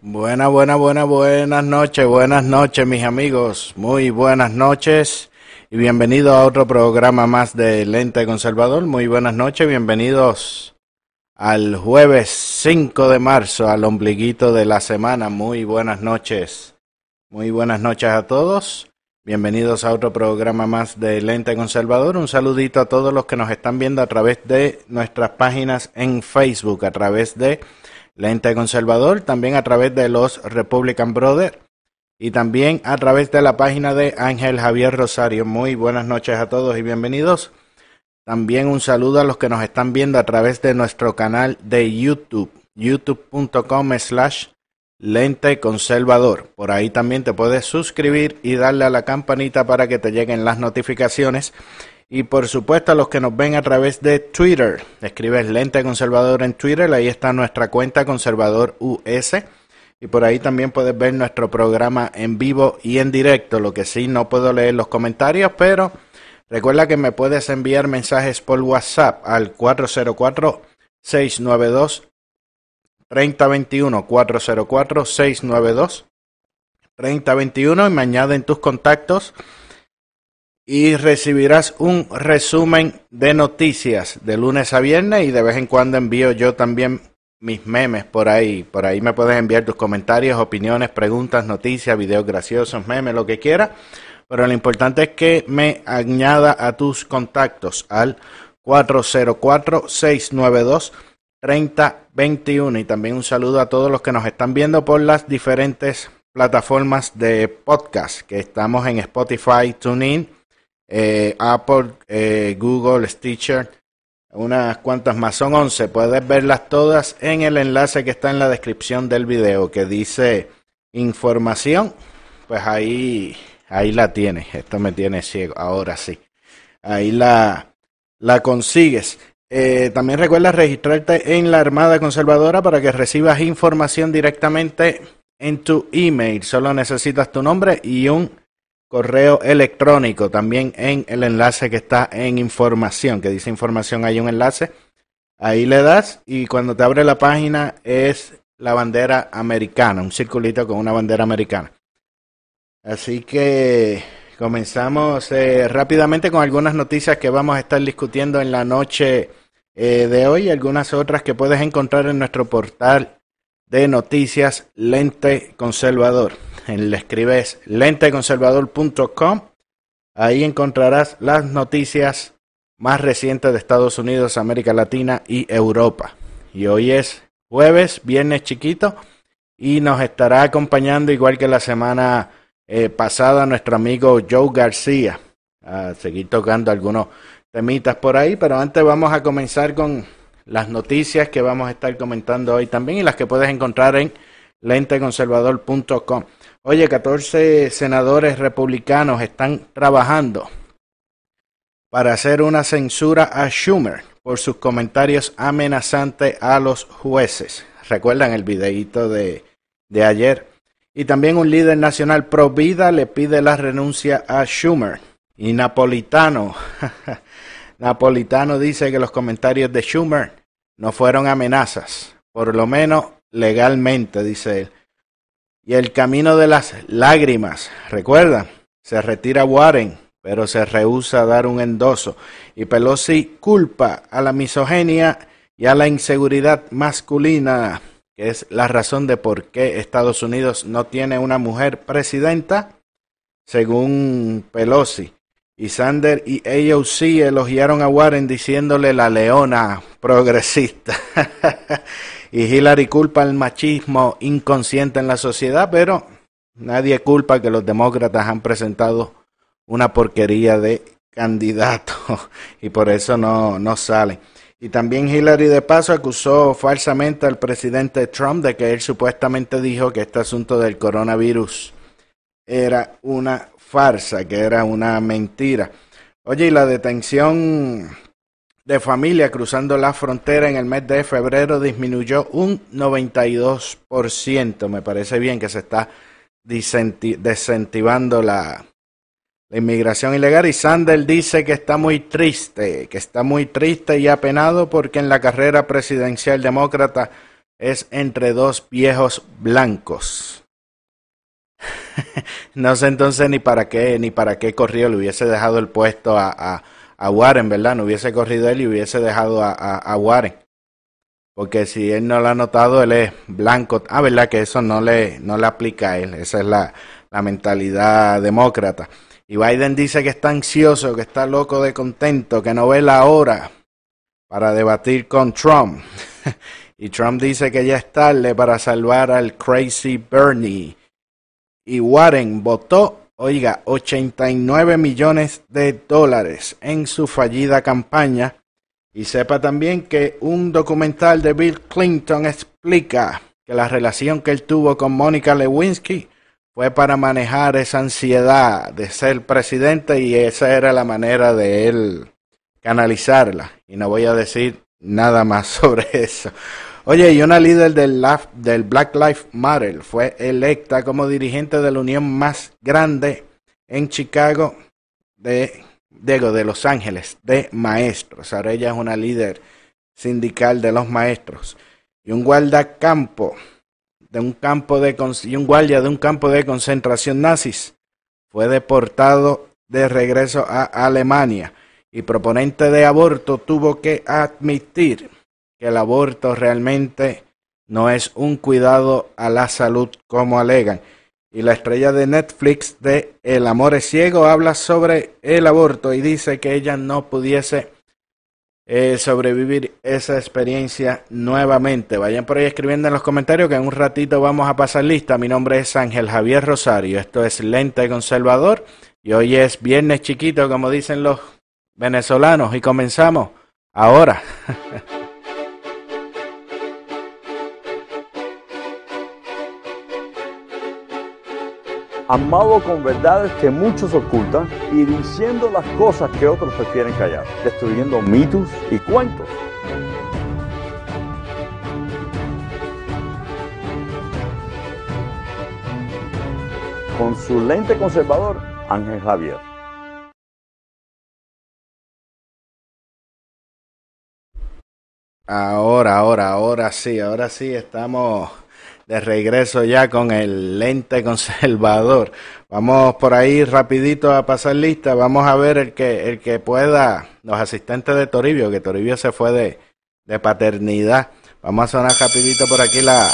Buenas, buenas, buenas, buenas noches, buenas noches mis amigos, muy buenas noches y bienvenidos a otro programa más de Lente Conservador. Muy buenas noches, bienvenidos al jueves 5 de marzo, al ombliguito de la semana. Muy buenas noches, muy buenas noches a todos. Bienvenidos a otro programa más de Lente Conservador. Un saludito a todos los que nos están viendo a través de nuestras páginas en Facebook, a través de Lente Conservador, también a través de los Republican Brothers y también a través de la página de Ángel Javier Rosario. Muy buenas noches a todos y bienvenidos. También un saludo a los que nos están viendo a través de nuestro canal de YouTube, youtube.com slash lente conservador. Por ahí también te puedes suscribir y darle a la campanita para que te lleguen las notificaciones y por supuesto a los que nos ven a través de Twitter. Escribes Lente Conservador en Twitter, ahí está nuestra cuenta Conservador US. Y por ahí también puedes ver nuestro programa en vivo y en directo. Lo que sí, no puedo leer los comentarios, pero recuerda que me puedes enviar mensajes por WhatsApp al 404-692. 3021 404 692 3021 y me añaden tus contactos y recibirás un resumen de noticias de lunes a viernes y de vez en cuando envío yo también mis memes por ahí. Por ahí me puedes enviar tus comentarios, opiniones, preguntas, noticias, videos graciosos, memes, lo que quieras. Pero lo importante es que me añada a tus contactos al 404-692-3021. Y también un saludo a todos los que nos están viendo por las diferentes plataformas de podcast que estamos en Spotify, TuneIn, eh, Apple, eh, Google, Stitcher, unas cuantas más, son 11. Puedes verlas todas en el enlace que está en la descripción del video que dice información. Pues ahí, ahí la tienes. Esto me tiene ciego, ahora sí. Ahí la, la consigues. Eh, también recuerda registrarte en la Armada Conservadora para que recibas información directamente en tu email. Solo necesitas tu nombre y un correo electrónico también en el enlace que está en información, que dice información, hay un enlace. Ahí le das y cuando te abre la página es la bandera americana, un circulito con una bandera americana. Así que comenzamos eh, rápidamente con algunas noticias que vamos a estar discutiendo en la noche eh, de hoy, algunas otras que puedes encontrar en nuestro portal de noticias Lente Conservador. Le escribes lenteconservador.com. Ahí encontrarás las noticias más recientes de Estados Unidos, América Latina y Europa. Y hoy es jueves, viernes chiquito, y nos estará acompañando, igual que la semana eh, pasada, nuestro amigo Joe García. A seguir tocando algunos temitas por ahí, pero antes vamos a comenzar con las noticias que vamos a estar comentando hoy también y las que puedes encontrar en lenteconservador.com. Oye, 14 senadores republicanos están trabajando para hacer una censura a Schumer por sus comentarios amenazantes a los jueces. Recuerdan el videíto de, de ayer. Y también un líder nacional pro vida le pide la renuncia a Schumer. Y Napolitano, Napolitano dice que los comentarios de Schumer no fueron amenazas, por lo menos legalmente, dice él. Y el camino de las lágrimas, recuerda, se retira Warren, pero se rehúsa a dar un endoso. Y Pelosi culpa a la misoginia y a la inseguridad masculina, que es la razón de por qué Estados Unidos no tiene una mujer presidenta, según Pelosi. Y Sander y AOC elogiaron a Warren diciéndole la leona progresista. y Hillary culpa el machismo inconsciente en la sociedad, pero nadie culpa que los demócratas han presentado una porquería de candidato y por eso no, no salen. Y también Hillary de paso acusó falsamente al presidente Trump de que él supuestamente dijo que este asunto del coronavirus era una farsa, que era una mentira. Oye, y la detención de familia cruzando la frontera en el mes de febrero disminuyó un 92%. Me parece bien que se está desincentivando la, la inmigración ilegal y Sanders dice que está muy triste, que está muy triste y apenado porque en la carrera presidencial demócrata es entre dos viejos blancos. no sé entonces ni para qué, ni para qué corrió, le hubiese dejado el puesto a, Warren, ¿verdad? No hubiese corrido él y hubiese dejado a, a, Warren. Porque si él no lo ha notado, él es blanco. Ah, ¿verdad? Que eso no le, no le aplica a él. Esa es la, la mentalidad demócrata. Y Biden dice que está ansioso, que está loco de contento, que no ve la hora para debatir con Trump. y Trump dice que ya es tarde para salvar al crazy Bernie. Y Warren votó, oiga, 89 millones de dólares en su fallida campaña. Y sepa también que un documental de Bill Clinton explica que la relación que él tuvo con Mónica Lewinsky fue para manejar esa ansiedad de ser presidente y esa era la manera de él canalizarla. Y no voy a decir nada más sobre eso. Oye, y una líder del, del Black Lives Matter fue electa como dirigente de la unión más grande en Chicago de, digo, de Los Ángeles, de maestros. Ahora ella es una líder sindical de los maestros. Y un guardacampo de un campo de y un guardia de un campo de concentración nazis fue deportado de regreso a Alemania y proponente de aborto tuvo que admitir que el aborto realmente no es un cuidado a la salud como alegan. Y la estrella de Netflix de El amor es ciego habla sobre el aborto y dice que ella no pudiese eh, sobrevivir esa experiencia nuevamente. Vayan por ahí escribiendo en los comentarios que en un ratito vamos a pasar lista. Mi nombre es Ángel Javier Rosario. Esto es Lente Conservador y hoy es viernes chiquito, como dicen los venezolanos. Y comenzamos ahora. amado con verdades que muchos ocultan y diciendo las cosas que otros prefieren callar, destruyendo mitos y cuentos. Con su lente conservador, Ángel Javier. Ahora, ahora, ahora sí, ahora sí estamos de regreso ya con el lente conservador. Vamos por ahí rapidito a pasar lista. Vamos a ver el que, el que pueda, los asistentes de Toribio, que Toribio se fue de, de paternidad. Vamos a sonar rapidito por aquí la...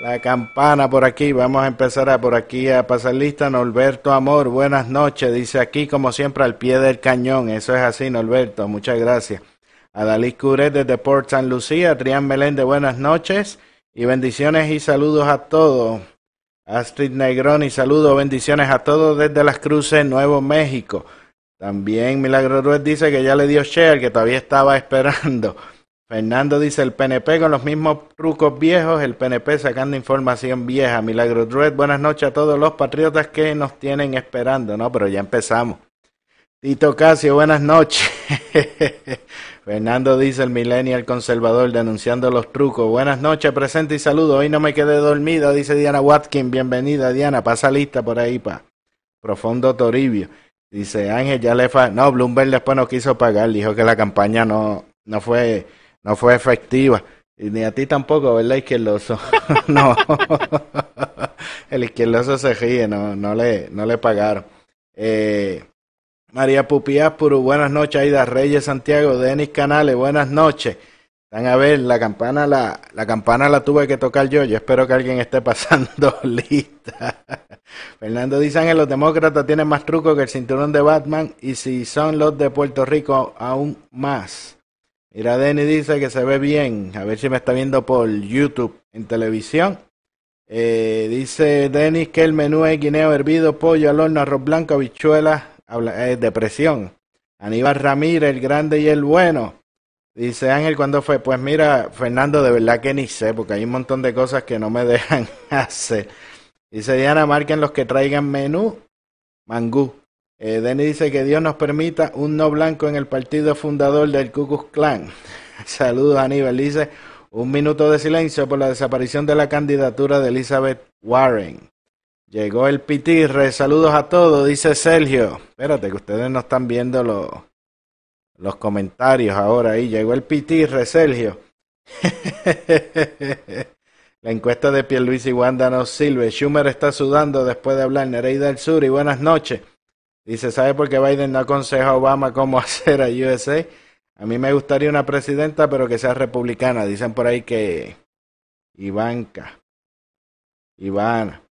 la campana por aquí. Vamos a empezar a por aquí a pasar lista. Norberto Amor, buenas noches. Dice aquí como siempre al pie del cañón. Eso es así, Norberto. Muchas gracias. A Dalí Curet desde Port San Lucía, Trián Meléndez, buenas noches y bendiciones y saludos a todos. Astrid Negroni, saludos, bendiciones a todos desde Las Cruces, Nuevo México. También Milagro Ruiz dice que ya le dio share, que todavía estaba esperando. Fernando dice el PNP con los mismos trucos viejos, el PNP sacando información vieja. Milagro Ruiz, buenas noches a todos los patriotas que nos tienen esperando, ¿no? Pero ya empezamos. Tito Casio, buenas noches. Fernando dice el millennial conservador denunciando los trucos. Buenas noches, presente y saludo. Hoy no me quedé dormida, dice Diana Watkins. Bienvenida, Diana. Pasa lista por ahí, pa. Profundo Toribio. Dice Ángel, ya le fa... No, Bloomberg después no quiso pagar. Dijo que la campaña no, no, fue, no fue efectiva. Y ni a ti tampoco, ¿verdad, izquierdoso? no. el izquierdoso se ríe, no, no, le, no le pagaron. Eh, María Pupiápuru, buenas noches. Aida Reyes Santiago, Denis Canales, buenas noches. Van a ver, la campana la, la campana la tuve que tocar yo. Yo espero que alguien esté pasando lista. Fernando dice que los demócratas tienen más trucos que el cinturón de Batman y si son los de Puerto Rico aún más. Mira, Denis dice que se ve bien. A ver si me está viendo por YouTube en televisión. Eh, dice Denis que el menú es guineo hervido, pollo al horno, arroz blanco, habichuelas, eh, depresión. Aníbal Ramírez, el grande y el bueno. Dice Ángel, ¿cuándo fue? Pues mira, Fernando, de verdad que ni sé, porque hay un montón de cosas que no me dejan hacer. Dice Diana, marquen los que traigan menú, mangú. Eh, Denny dice que Dios nos permita un no blanco en el partido fundador del Ku Klux Klan. Saludos, Aníbal. Dice, un minuto de silencio por la desaparición de la candidatura de Elizabeth Warren. Llegó el pitirre, saludos a todos, dice Sergio. Espérate, que ustedes no están viendo los, los comentarios ahora ahí. Llegó el pitirre, Sergio. la encuesta de Pierluisi y Wanda nos sirve. Schumer está sudando después de hablar. Nereida del Sur y buenas noches. Dice, ¿sabe por qué Biden no aconseja a Obama cómo hacer a USA? A mí me gustaría una presidenta, pero que sea republicana. Dicen por ahí que Ivanka, Ivana,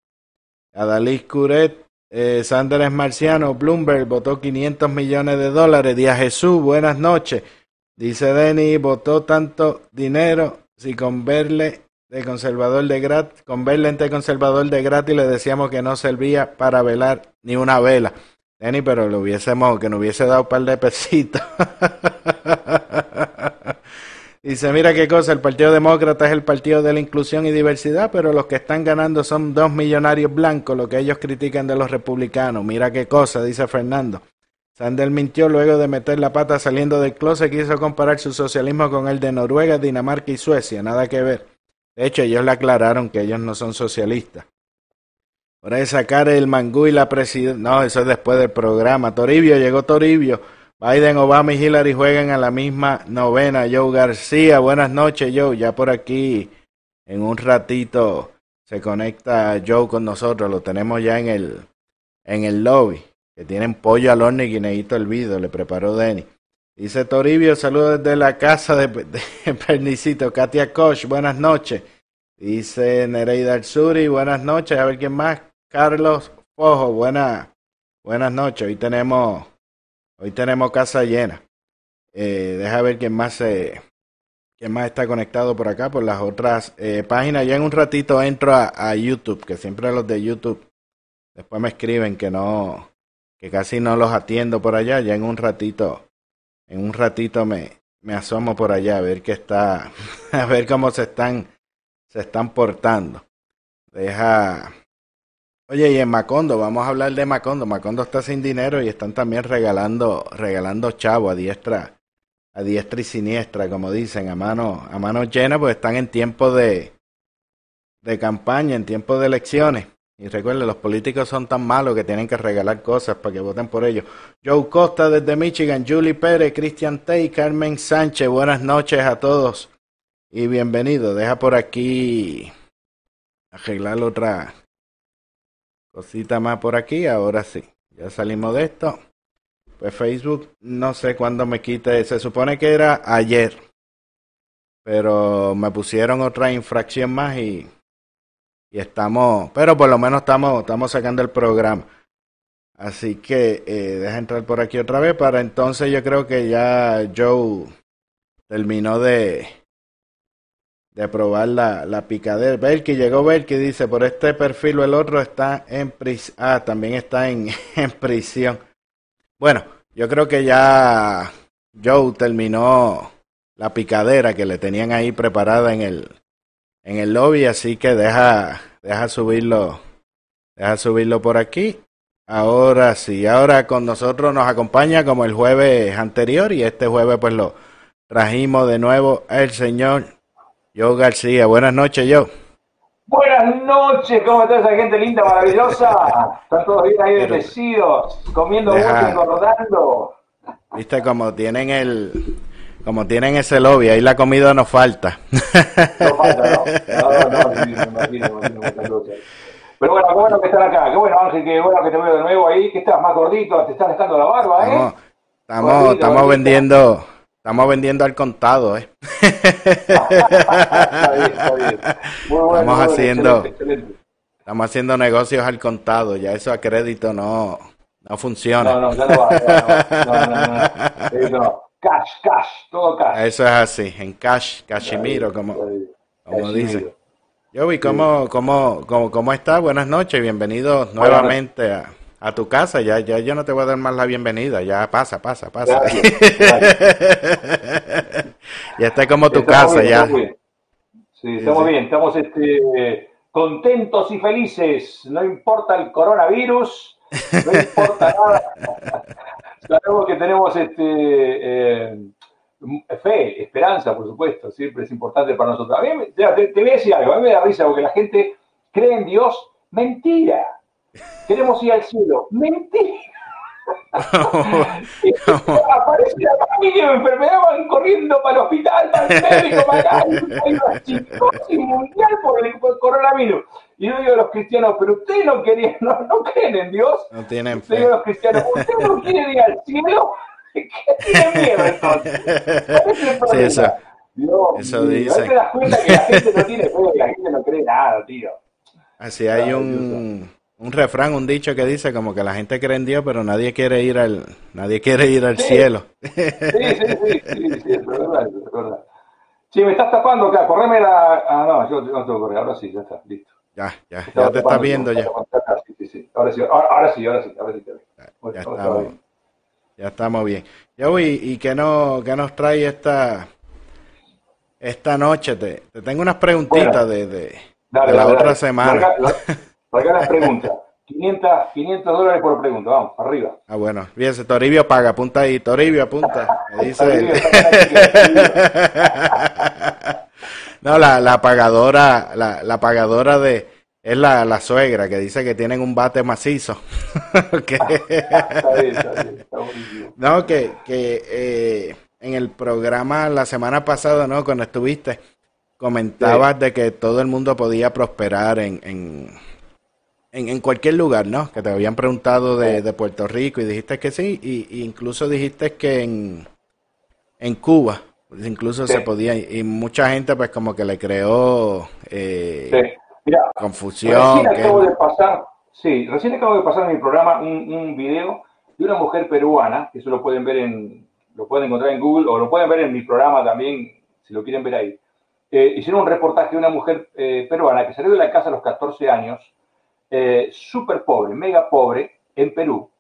Adalys Curet, eh, Sanders Marciano, Bloomberg votó 500 millones de dólares. Día Jesús, buenas noches. Dice Denny, votó tanto dinero si con verle de conservador de gratis, con verle entre conservador de gratis le decíamos que no servía para velar ni una vela. Denny, pero lo hubiésemos, que nos hubiese dado un par de pesitos. Dice, mira qué cosa, el Partido Demócrata es el partido de la inclusión y diversidad, pero los que están ganando son dos millonarios blancos, lo que ellos critican de los republicanos. Mira qué cosa, dice Fernando. Sandel mintió luego de meter la pata saliendo del closet, quiso comparar su socialismo con el de Noruega, Dinamarca y Suecia, nada que ver. De hecho, ellos le aclararon que ellos no son socialistas. Por ahí sacar el mangú y la presidencia. No, eso es después del programa. Toribio, llegó Toribio. Biden, Obama y Hillary juegan a la misma novena. Joe García, buenas noches, Joe. Ya por aquí, en un ratito, se conecta Joe con nosotros. Lo tenemos ya en el, en el lobby. Que tienen pollo al horno y guineíto video. Le preparó Denny. Dice Toribio, saludos desde la casa de, de Pernicito. Katia Koch, buenas noches. Dice Nereida Arzuri, buenas noches. A ver quién más. Carlos Fojo, buenas, buenas noches. Hoy tenemos Hoy tenemos casa llena. Eh, deja ver quién más se, quién más está conectado por acá, por las otras eh, páginas. Ya en un ratito entro a, YouTube, que siempre los de YouTube después me escriben que no, que casi no los atiendo por allá. Ya en un ratito, en un ratito me, me asomo por allá a ver qué está, a ver cómo se están, se están portando. Deja, Oye, y en Macondo, vamos a hablar de Macondo. Macondo está sin dinero y están también regalando, regalando chavo a diestra, a diestra y siniestra, como dicen, a mano, a mano llena, pues están en tiempo de, de campaña, en tiempo de elecciones. Y recuerden, los políticos son tan malos que tienen que regalar cosas para que voten por ellos. Joe Costa desde Michigan, Julie Pérez, Cristian Tay, Carmen Sánchez, buenas noches a todos y bienvenido. Deja por aquí arreglar otra Cosita más por aquí, ahora sí. Ya salimos de esto. Pues Facebook, no sé cuándo me quite. Se supone que era ayer. Pero me pusieron otra infracción más y, y estamos, pero por lo menos estamos, estamos sacando el programa. Así que eh, deja entrar por aquí otra vez para entonces yo creo que ya Joe terminó de, de probar la, la picadera. que llegó que dice, por este perfil o el otro está en prisión. Ah, también está en, en prisión. Bueno, yo creo que ya Joe terminó la picadera que le tenían ahí preparada en el, en el lobby, así que deja, deja subirlo, deja subirlo por aquí. Ahora sí, ahora con nosotros nos acompaña como el jueves anterior y este jueves pues lo trajimos de nuevo el señor yo García, buenas noches, yo. Buenas noches, ¿cómo está esa gente linda, maravillosa? Están todos bien ahí bendecidos, comiendo mucho, engordando. Viste como tienen el, como tienen ese lobby, ahí la comida nos falta. No falta, ¿no? No, no, Pero bueno, qué bueno que están acá, qué bueno Ángel, qué bueno que te veo de nuevo ahí, que estás más gordito, te estás dejando la barba, ¿eh? estamos, estamos vendiendo, Estamos vendiendo al contado, ¿eh? estamos haciendo, estamos haciendo negocios al contado. Ya eso a crédito no, no funciona. No, no, ya no va. No, no, Cash, cash, todo cash. Eso es así, en cash, cachimiro, como, como dicen. Yo vi cómo, cómo, cómo, cómo está. Buenas noches, bienvenidos nuevamente a a tu casa, ya, ya yo no te voy a dar más la bienvenida, ya pasa, pasa, pasa. ya está como tu casa, ya. Sí, estamos bien, estamos este, contentos y felices. No importa el coronavirus, no importa nada. Sabemos que tenemos este, eh, fe, esperanza, por supuesto, siempre es importante para nosotros. A mí, te, te voy a decir algo, a mí me da risa porque la gente cree en Dios. Mentira. Queremos ir al cielo. Mentira. Aparece la familia de enfermedad, van corriendo para el hospital, para el médico, para acá, hay una psicosis mundial por el, coronavirus. Y yo digo a los cristianos, pero ustedes no querían, no, no creen en Dios. No tienen fe. Digo a los cristianos, ustedes no quieren ir al cielo. ¿Qué tienen miedo entonces? Sí, eso, Dios, eso dice. No te das cuenta que la gente no tiene fe, la gente no cree nada, tío. Así hay un un refrán, un dicho que dice como que la gente cree en Dios, pero nadie quiere ir al, nadie quiere ir al cielo. Sí, sí, sí, sí, sí, es verdad, es verdad. Sí, me estás tapando acá, correme la... Ah, no, yo no tengo que correr, ahora sí, ya está, listo. Ya, ya, ya te estás viendo ya. Sí, sí, sí. Ahora sí, ahora, sí, ahora sí, ahora sí. ya, estamos, ya estamos bien. Yo, y, qué, no, qué nos trae esta, esta noche? Te, te tengo unas preguntitas de, de, de, la otra semana. Para acá las preguntas. 500, 500 dólares por pregunta, vamos, arriba. Ah, bueno, fíjense, Toribio paga, apunta ahí, Toribio apunta. dice no, la, la pagadora, la, la pagadora de, es la, la suegra que dice que tienen un bate macizo. no, que, que eh, en el programa la semana pasada, ¿no? Cuando estuviste, comentabas de que todo el mundo podía prosperar en, en en, en, cualquier lugar, ¿no? Que te habían preguntado de, de Puerto Rico y dijiste que sí, y, incluso dijiste que en, en Cuba incluso se podía, y mucha gente pues como que le creó eh, confusión. Recién acabo de pasar, sí, recién acabo de pasar en mi programa un, un video de una mujer peruana, que eso lo pueden ver en, lo pueden encontrar en Google, o lo pueden ver en mi programa también, si lo quieren ver ahí. Eh, hicieron un reportaje de una mujer eh, peruana que salió de la casa a los 14 años, eh, súper pobre, mega pobre, en Perú,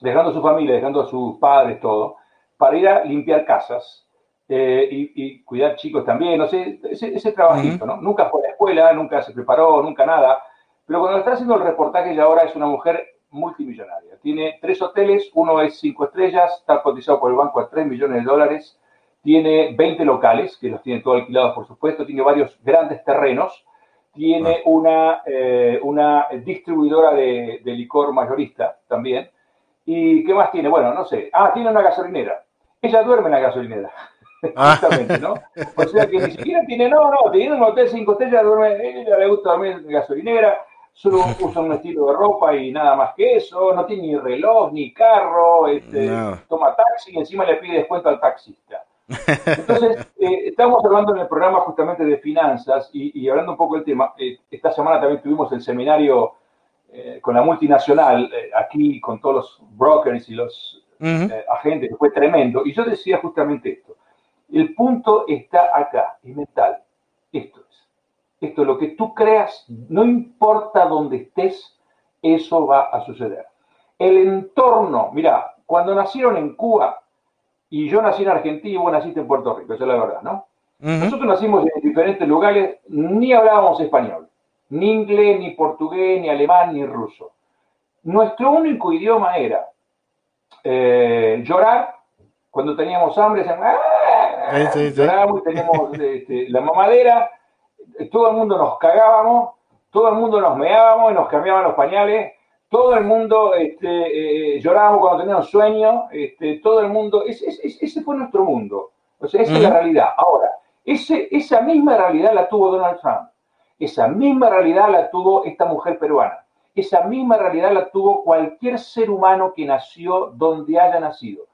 dejando a su familia, dejando a sus padres, todo, para ir a limpiar casas eh, y, cuidar chicos también, no sé, ese, trabajito, ¿no? Nunca fue a la escuela, nunca se preparó, nunca nada, pero cuando está haciendo el reportaje ya ahora es una mujer multimillonaria. Tiene tres hoteles, uno es cinco estrellas, está cotizado por el banco a 3 millones de dólares, tiene 20 locales, que los tiene todos alquilados, por supuesto, tiene varios grandes terrenos, tiene ah. una, eh, una distribuidora de, licor mayorista también. ¿Y qué más tiene? Bueno, no sé. Ah, tiene una gasolinera. Ella duerme en la gasolinera. Ah. Justamente, ¿no? O sea que ni siquiera tiene, no, no, tiene un hotel cinco estrellas, duerme, ella le gusta dormir en gasolinera, solo usa un estilo de ropa y nada más que eso, no tiene ni reloj, ni carro, este, toma taxi y encima le pide descuento al taxista. Entonces, eh, estamos hablando en el programa justamente de finanzas y, hablando un poco del tema. Eh, esta semana también tuvimos el seminario eh, con la multinacional, aquí con todos los brokers y los agentes, que fue tremendo. Y yo decía justamente esto. El punto está acá, es mental. Esto es. Esto, lo que tú creas, no importa dónde estés, eso va a suceder. El entorno, mira, cuando nacieron en Cuba, y yo nací en Argentina y vos naciste en Puerto Rico, esa es la verdad, ¿no? Nosotros nacimos en diferentes lugares, ni hablábamos español, ni inglés, ni portugués, ni alemán, ni ruso. Nuestro único idioma era eh, llorar cuando teníamos hambre, ¡Ah! llorábamos, teníamos este, la mamadera, todo el mundo nos cagábamos, todo el mundo nos meábamos y nos cambiaban los pañales, todo el mundo este, eh, llorábamos cuando teníamos sueño, este, todo el mundo, ese, ese, fue nuestro mundo, o sea, esa es la realidad. Ahora, ese, esa misma realidad la tuvo Donald Trump, esa misma realidad la tuvo esta mujer peruana, esa misma realidad la tuvo cualquier ser humano que nació donde haya nacido.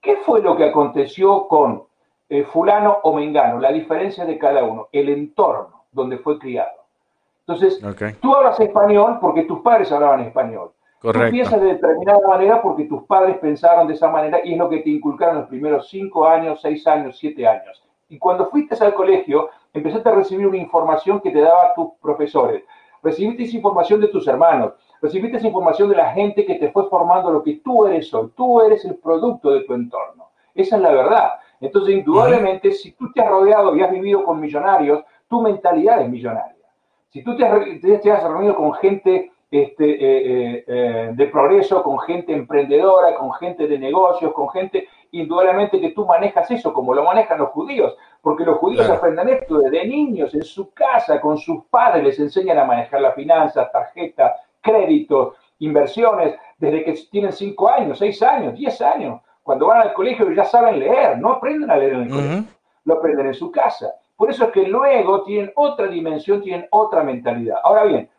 ¿Qué fue lo que aconteció con eh, fulano o mengano? La diferencia de cada uno, el entorno donde fue criado. Entonces, tú hablas español porque tus padres hablaban español. Correcto. Tú piensas de determinada manera porque tus padres pensaron de esa manera y es lo que te inculcaron los primeros cinco años, seis años, siete años. Y cuando fuiste al colegio, empezaste a recibir una información que te daban tus profesores. Recibiste esa información de tus hermanos. Recibiste esa información de la gente que te fue formando lo que tú eres hoy. Tú eres el producto de tu entorno. Esa es la verdad. Entonces, indudablemente, si tú te has rodeado y has vivido con millonarios, tu mentalidad es millonaria. Si tú te has, te has reunido con gente este, eh, eh, eh, de progreso, con gente emprendedora, con gente de negocios, con gente, indudablemente que tú manejas eso como lo manejan los judíos, porque los judíos aprenden esto desde niños, en su casa, con sus padres, les enseñan a manejar las finanzas, tarjetas, créditos, inversiones, desde que tienen 5 años, 6 años, 10 años. Cuando van al colegio ya saben leer, no aprenden a leer en el colegio, lo aprenden en su casa. Por eso es que luego tienen otra dimensión, tienen otra mentalidad. Ahora bien,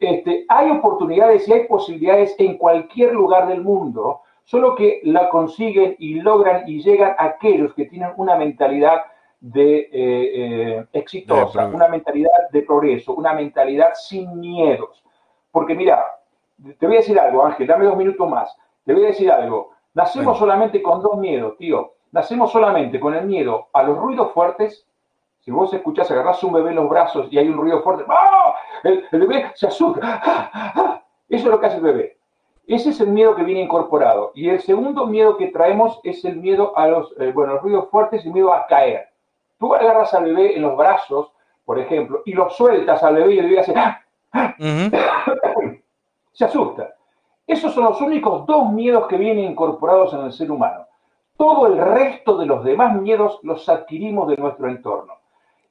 este, hay oportunidades y hay posibilidades en cualquier lugar del mundo, solo que la consiguen y logran y llegan aquellos que tienen una mentalidad de eh, eh, exitosa, una mentalidad de progreso, una mentalidad sin miedos. Porque mira, te voy a decir algo, Ángel, dame dos minutos más. Te voy a decir algo. Nacemos solamente con dos miedos, tío. Nacemos solamente con el miedo a los ruidos fuertes. Si vos escuchás, agarrás un bebé en los brazos y hay un ruido fuerte, ¡ah! el, bebé se asusta. ¡Ah! ¡Ah! Eso es lo que hace el bebé. Ese es el miedo que viene incorporado. Y el segundo miedo que traemos es el miedo a los, eh, bueno, los ruidos fuertes y miedo a caer. Tú agarras al bebé en los brazos, por ejemplo, y lo sueltas al bebé y el bebé hace... se asusta. Esos son los únicos dos miedos que vienen incorporados en el ser humano. Todo el resto de los demás miedos los adquirimos de nuestro entorno.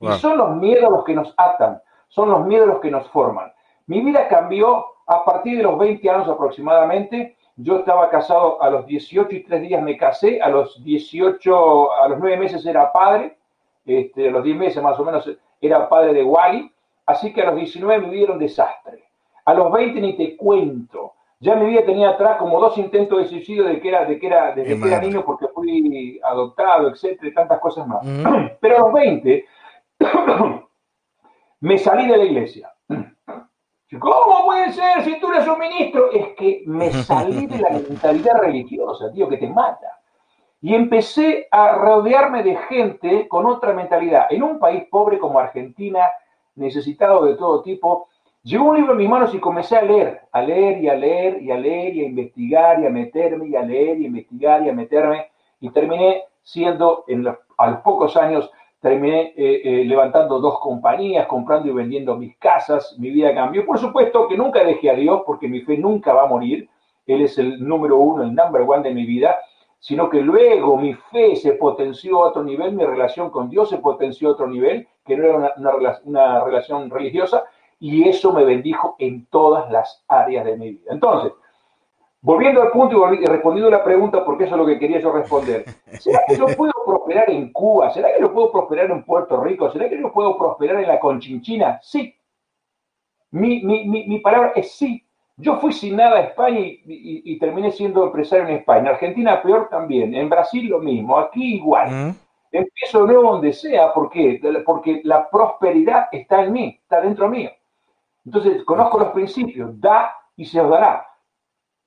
Y son los miedos los que nos atan, son los miedos los que nos forman. Mi vida cambió a partir de los 20 años aproximadamente. Yo estaba casado a los 18 y 3 días me casé, a los 18, a los 9 meses era padre, este, a los 10 meses más o menos era padre de Wally, así que a los 19 me dieron desastre. A los 20 ni te cuento. Ya mi vida tenía atrás como dos intentos de suicidio de que era, de que era, desde que era niño porque fui adoptado, etcétera, y tantas cosas más. Pero a los 20 me salí de la iglesia. ¿Cómo puede ser si tú eres un ministro? Es que me salí de la mentalidad religiosa, tío, que te mata. Y empecé a rodearme de gente con otra mentalidad. En un país pobre como Argentina, necesitado de todo tipo, Llegó un libro en mis manos y comencé a leer, a leer y a leer y a leer y a investigar y a meterme y a leer y a investigar y a meterme y terminé siendo, en a los pocos años, terminé eh, eh, levantando dos compañías, comprando y vendiendo mis casas, mi vida cambió. Por supuesto que nunca dejé a Dios porque mi fe nunca va a morir, Él es el número uno, el number one de mi vida, sino que luego mi fe se potenció a otro nivel, mi relación con Dios se potenció a otro nivel, que no era una, una relación religiosa, y eso me bendijo en todas las áreas de mi vida. Entonces, volviendo al punto y respondiendo a la pregunta, porque eso es lo que quería yo responder, ¿será que yo puedo prosperar en Cuba? ¿Será que yo puedo prosperar en Puerto Rico? ¿Será que yo puedo prosperar en la Conchinchina? Sí. Mi, mi, palabra es sí. Yo fui sin nada a España y, terminé siendo empresario en España. En Argentina peor también. En Brasil lo mismo. Aquí igual. Empiezo de nuevo donde sea. ¿Por qué? Porque la prosperidad está en mí, está dentro mío. Entonces, conozco los principios, da y se os dará.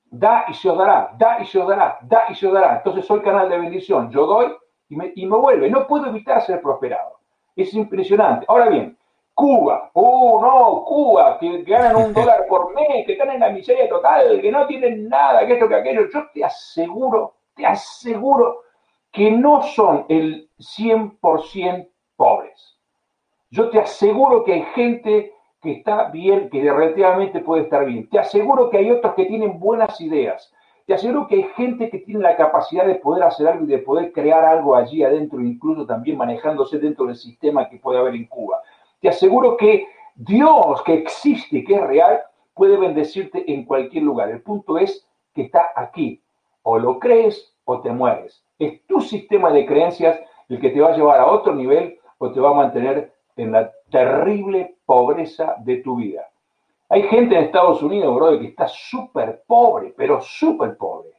Da y se os dará, da y se os dará, da y se os dará. Entonces soy canal de bendición, yo doy y me, y me vuelve. No puedo evitar ser prosperado. Es impresionante. Ahora bien, Cuba, oh no, Cuba, que, ganan un dólar por mes, que están en la miseria total, que no tienen nada, que esto, que aquello. Yo te aseguro, te aseguro que no son el 100% pobres. Yo te aseguro que hay gente que está bien, que relativamente puede estar bien. Te aseguro que hay otros que tienen buenas ideas. Te aseguro que hay gente que tiene la capacidad de poder hacer algo y de poder crear algo allí adentro, incluso también manejándose dentro del sistema que puede haber en Cuba. Te aseguro que Dios, que existe, que es real, puede bendecirte en cualquier lugar. El punto es que está aquí. O lo crees o te mueres. Es tu sistema de creencias el que te va a llevar a otro nivel o te va a mantener en la terrible pobreza de tu vida. Hay gente en Estados Unidos, bro, que está súper pobre, pero súper pobre.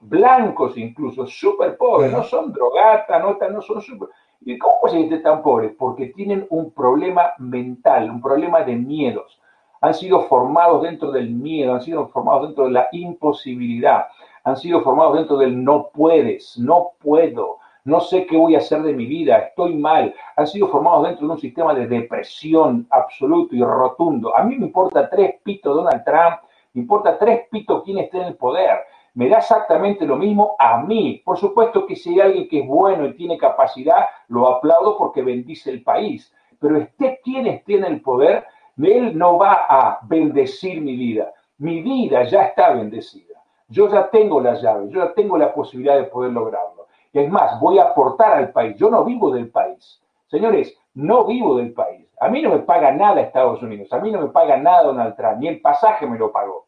Blancos incluso, súper pobres, no son drogatas, no, no son súper... ¿Y cómo que estén tan pobres? Porque tienen un problema mental, un problema de miedos. Han sido formados dentro del miedo, han sido formados dentro de la imposibilidad, han sido formados dentro del no puedes, no puedo, no sé qué voy a hacer de mi vida, estoy mal, han sido formados dentro de un sistema de depresión absoluto y rotundo. A mí me importa tres pitos Donald Trump, me importa tres pitos quién esté en el poder, me da exactamente lo mismo a mí. Por supuesto que si hay alguien que es bueno y tiene capacidad, lo aplaudo porque bendice el país. Pero esté quien esté en el poder, él no va a bendecir mi vida. Mi vida ya está bendecida. Yo ya tengo las llaves, yo ya tengo la posibilidad de poder lograrlo. Es más, voy a aportar al país. Yo no vivo del país. Señores, no vivo del país. A mí no me paga nada Estados Unidos, a mí no me paga nada Donald Trump, ni el pasaje me lo pagó.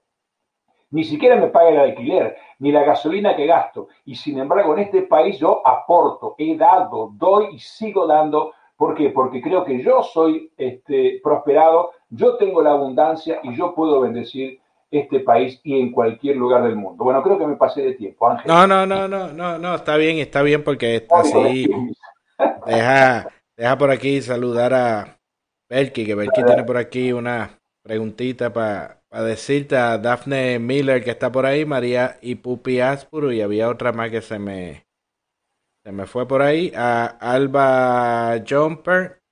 Ni siquiera me paga el alquiler, ni la gasolina que gasto. Y sin embargo, en este país yo aporto, he dado, doy y sigo dando. ¿Por qué? Porque creo que yo soy este, prosperado, yo tengo la abundancia y yo puedo bendecir este país y en cualquier lugar del mundo. Bueno, creo que me pasé de tiempo, Ángel. No, no, no, no, no, no, está bien, está bien porque está así. Deja, deja por aquí saludar a Belki, que Belki tiene por aquí una preguntita para decirte a Daphne Miller que está por ahí, María y Pupi Aspuro, y había otra más que se me se me fue por ahí, a Alba Jumper,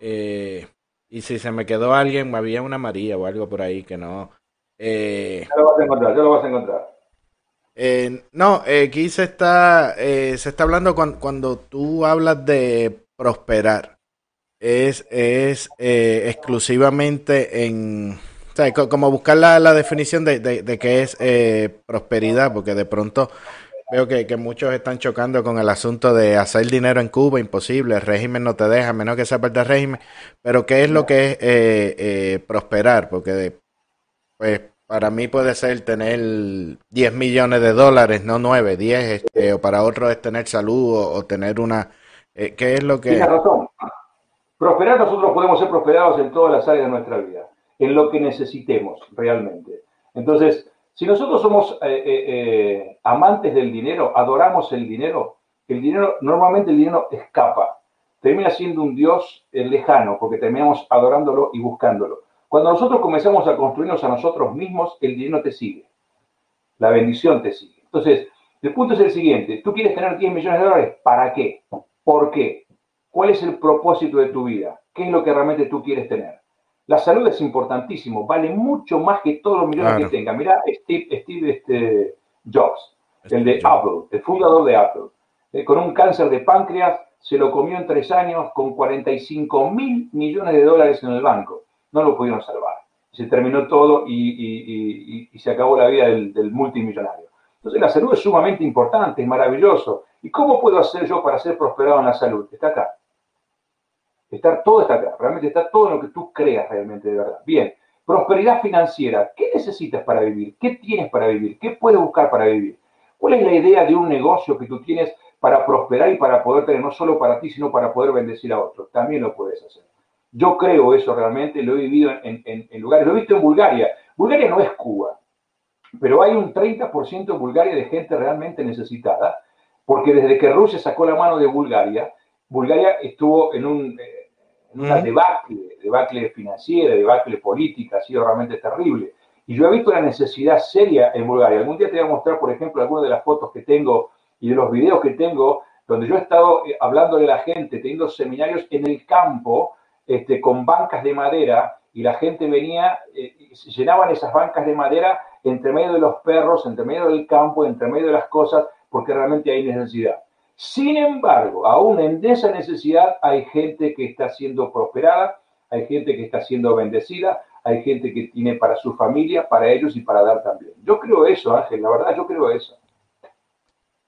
eh, y si se me quedó alguien, había una María o algo por ahí que no. Eh, ya lo vas a encontrar, ya lo vas a encontrar. Eh, no, aquí se está, se está hablando cuando, cuando tú hablas de prosperar es, es eh, exclusivamente en... O sea, como buscar la, la definición de, de, qué es eh, prosperidad, porque de pronto veo que, que, muchos están chocando con el asunto de hacer dinero en Cuba, imposible, el régimen no te deja, menos que sea parte del régimen, pero qué es lo que es eh, prosperar, porque pues para mí puede ser tener 10 millones de dólares, no 9, 10, este, o para otros es tener salud o, tener una... ¿Qué es lo que... Tienes razón. Prosperar nosotros podemos ser prosperados en todas las áreas de nuestra vida, en lo que necesitemos realmente. Entonces, si nosotros somos eh, eh, eh, amantes del dinero, adoramos el dinero, el dinero, normalmente el dinero escapa, termina siendo un Dios lejano, porque terminamos adorándolo y buscándolo. Cuando nosotros comenzamos a construirnos a nosotros mismos, el dinero te sigue, la bendición te sigue. Entonces, el punto es el siguiente, tú quieres tener 10 millones de dólares, ¿para qué? ¿Por qué? ¿Cuál es el propósito de tu vida? ¿Qué es lo que realmente tú quieres tener? La salud es importantísimo, vale mucho más que todos los millones que tenga. Mira, Steve, Steve este, Jobs, el de Apple, el fundador de Apple, eh, con un cáncer de páncreas, se lo comió en tres años con 45 mil millones de dólares en el banco. No lo pudieron salvar. Se terminó todo y, se acabó la vida del, multimillonario. Entonces la salud es sumamente importante, es maravilloso. ¿Y cómo puedo hacer yo para ser prosperado en la salud? Está acá. Estar todo está acá, realmente está todo lo que tú creas realmente de verdad. Bien, prosperidad financiera. ¿Qué necesitas para vivir? ¿Qué tienes para vivir? ¿Qué puedes buscar para vivir? ¿Cuál es la idea de un negocio que tú tienes para prosperar y para poder tener no solo para ti, sino para poder bendecir a otros? También lo puedes hacer. Yo creo eso realmente, lo he vivido en, lugares, lo he visto en Bulgaria. Bulgaria no es Cuba, pero hay un 30% en Bulgaria de gente realmente necesitada, porque desde que Rusia sacó la mano de Bulgaria, Bulgaria estuvo en un, eh, una debacle, debacle financiera, debacle política, ha sido realmente terrible. Y yo he visto una necesidad seria en Bulgaria. Algún día te voy a mostrar, por ejemplo, algunas de las fotos que tengo y de los videos que tengo, donde yo he estado eh, hablándole a la gente, teniendo seminarios en el campo, este, con bancas de madera, y la gente venía, eh, llenaban esas bancas de madera entre medio de los perros, entre medio del campo, entre medio de las cosas, porque realmente hay necesidad. Sin embargo, aún en esa necesidad hay gente que está siendo prosperada, hay gente que está siendo bendecida, hay gente que tiene para su familia, para ellos y para dar también. Yo creo eso, Ángel, la verdad, yo creo eso.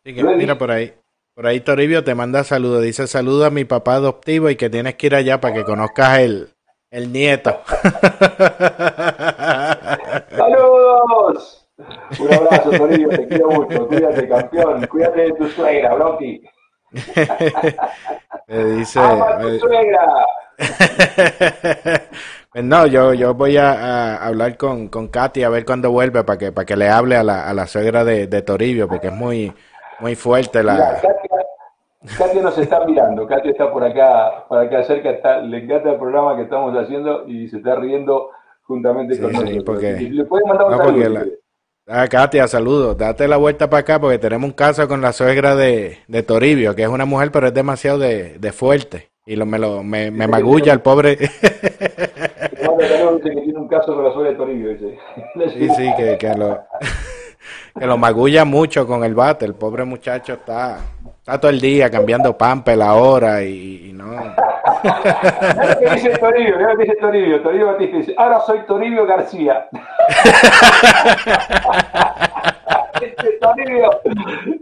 mira por ahí. Por ahí Toribio te manda saludos. Dice saludo a mi papá adoptivo y que tienes que ir allá para que conozcas el, el nieto. ¡Saludos! Un abrazo, Toribio, te quiero mucho. Cuídate, campeón. Cuídate de tu suegra, Bronqui. me dice. tu suegra! pues no, yo, yo voy a, hablar con, con Katy a ver cuándo vuelve para que, para que le hable a la, a la suegra de, de Toribio, porque es muy, muy fuerte la. Katia, nos está mirando, Katia está por acá, por acá cerca, está, le encanta el programa que estamos haciendo y se está riendo juntamente con nosotros. Porque, le mandar un saludo. Ah, Katia, saludos. Date la vuelta para acá porque tenemos un caso con la suegra de, de Toribio, que es una mujer, pero es demasiado de, de fuerte. Y lo, me, lo, me, me magulla el pobre. que tiene un caso con la suegra de Toribio, dice. Sí, sí, que, que, lo, que lo magulla mucho con el bate. El pobre muchacho está, está todo el día cambiando pampe la hora y, y no. Mira que dice Toribio, mira que dice Toribio. Toribio Batista dice, ahora soy Toribio García. Este Toribio,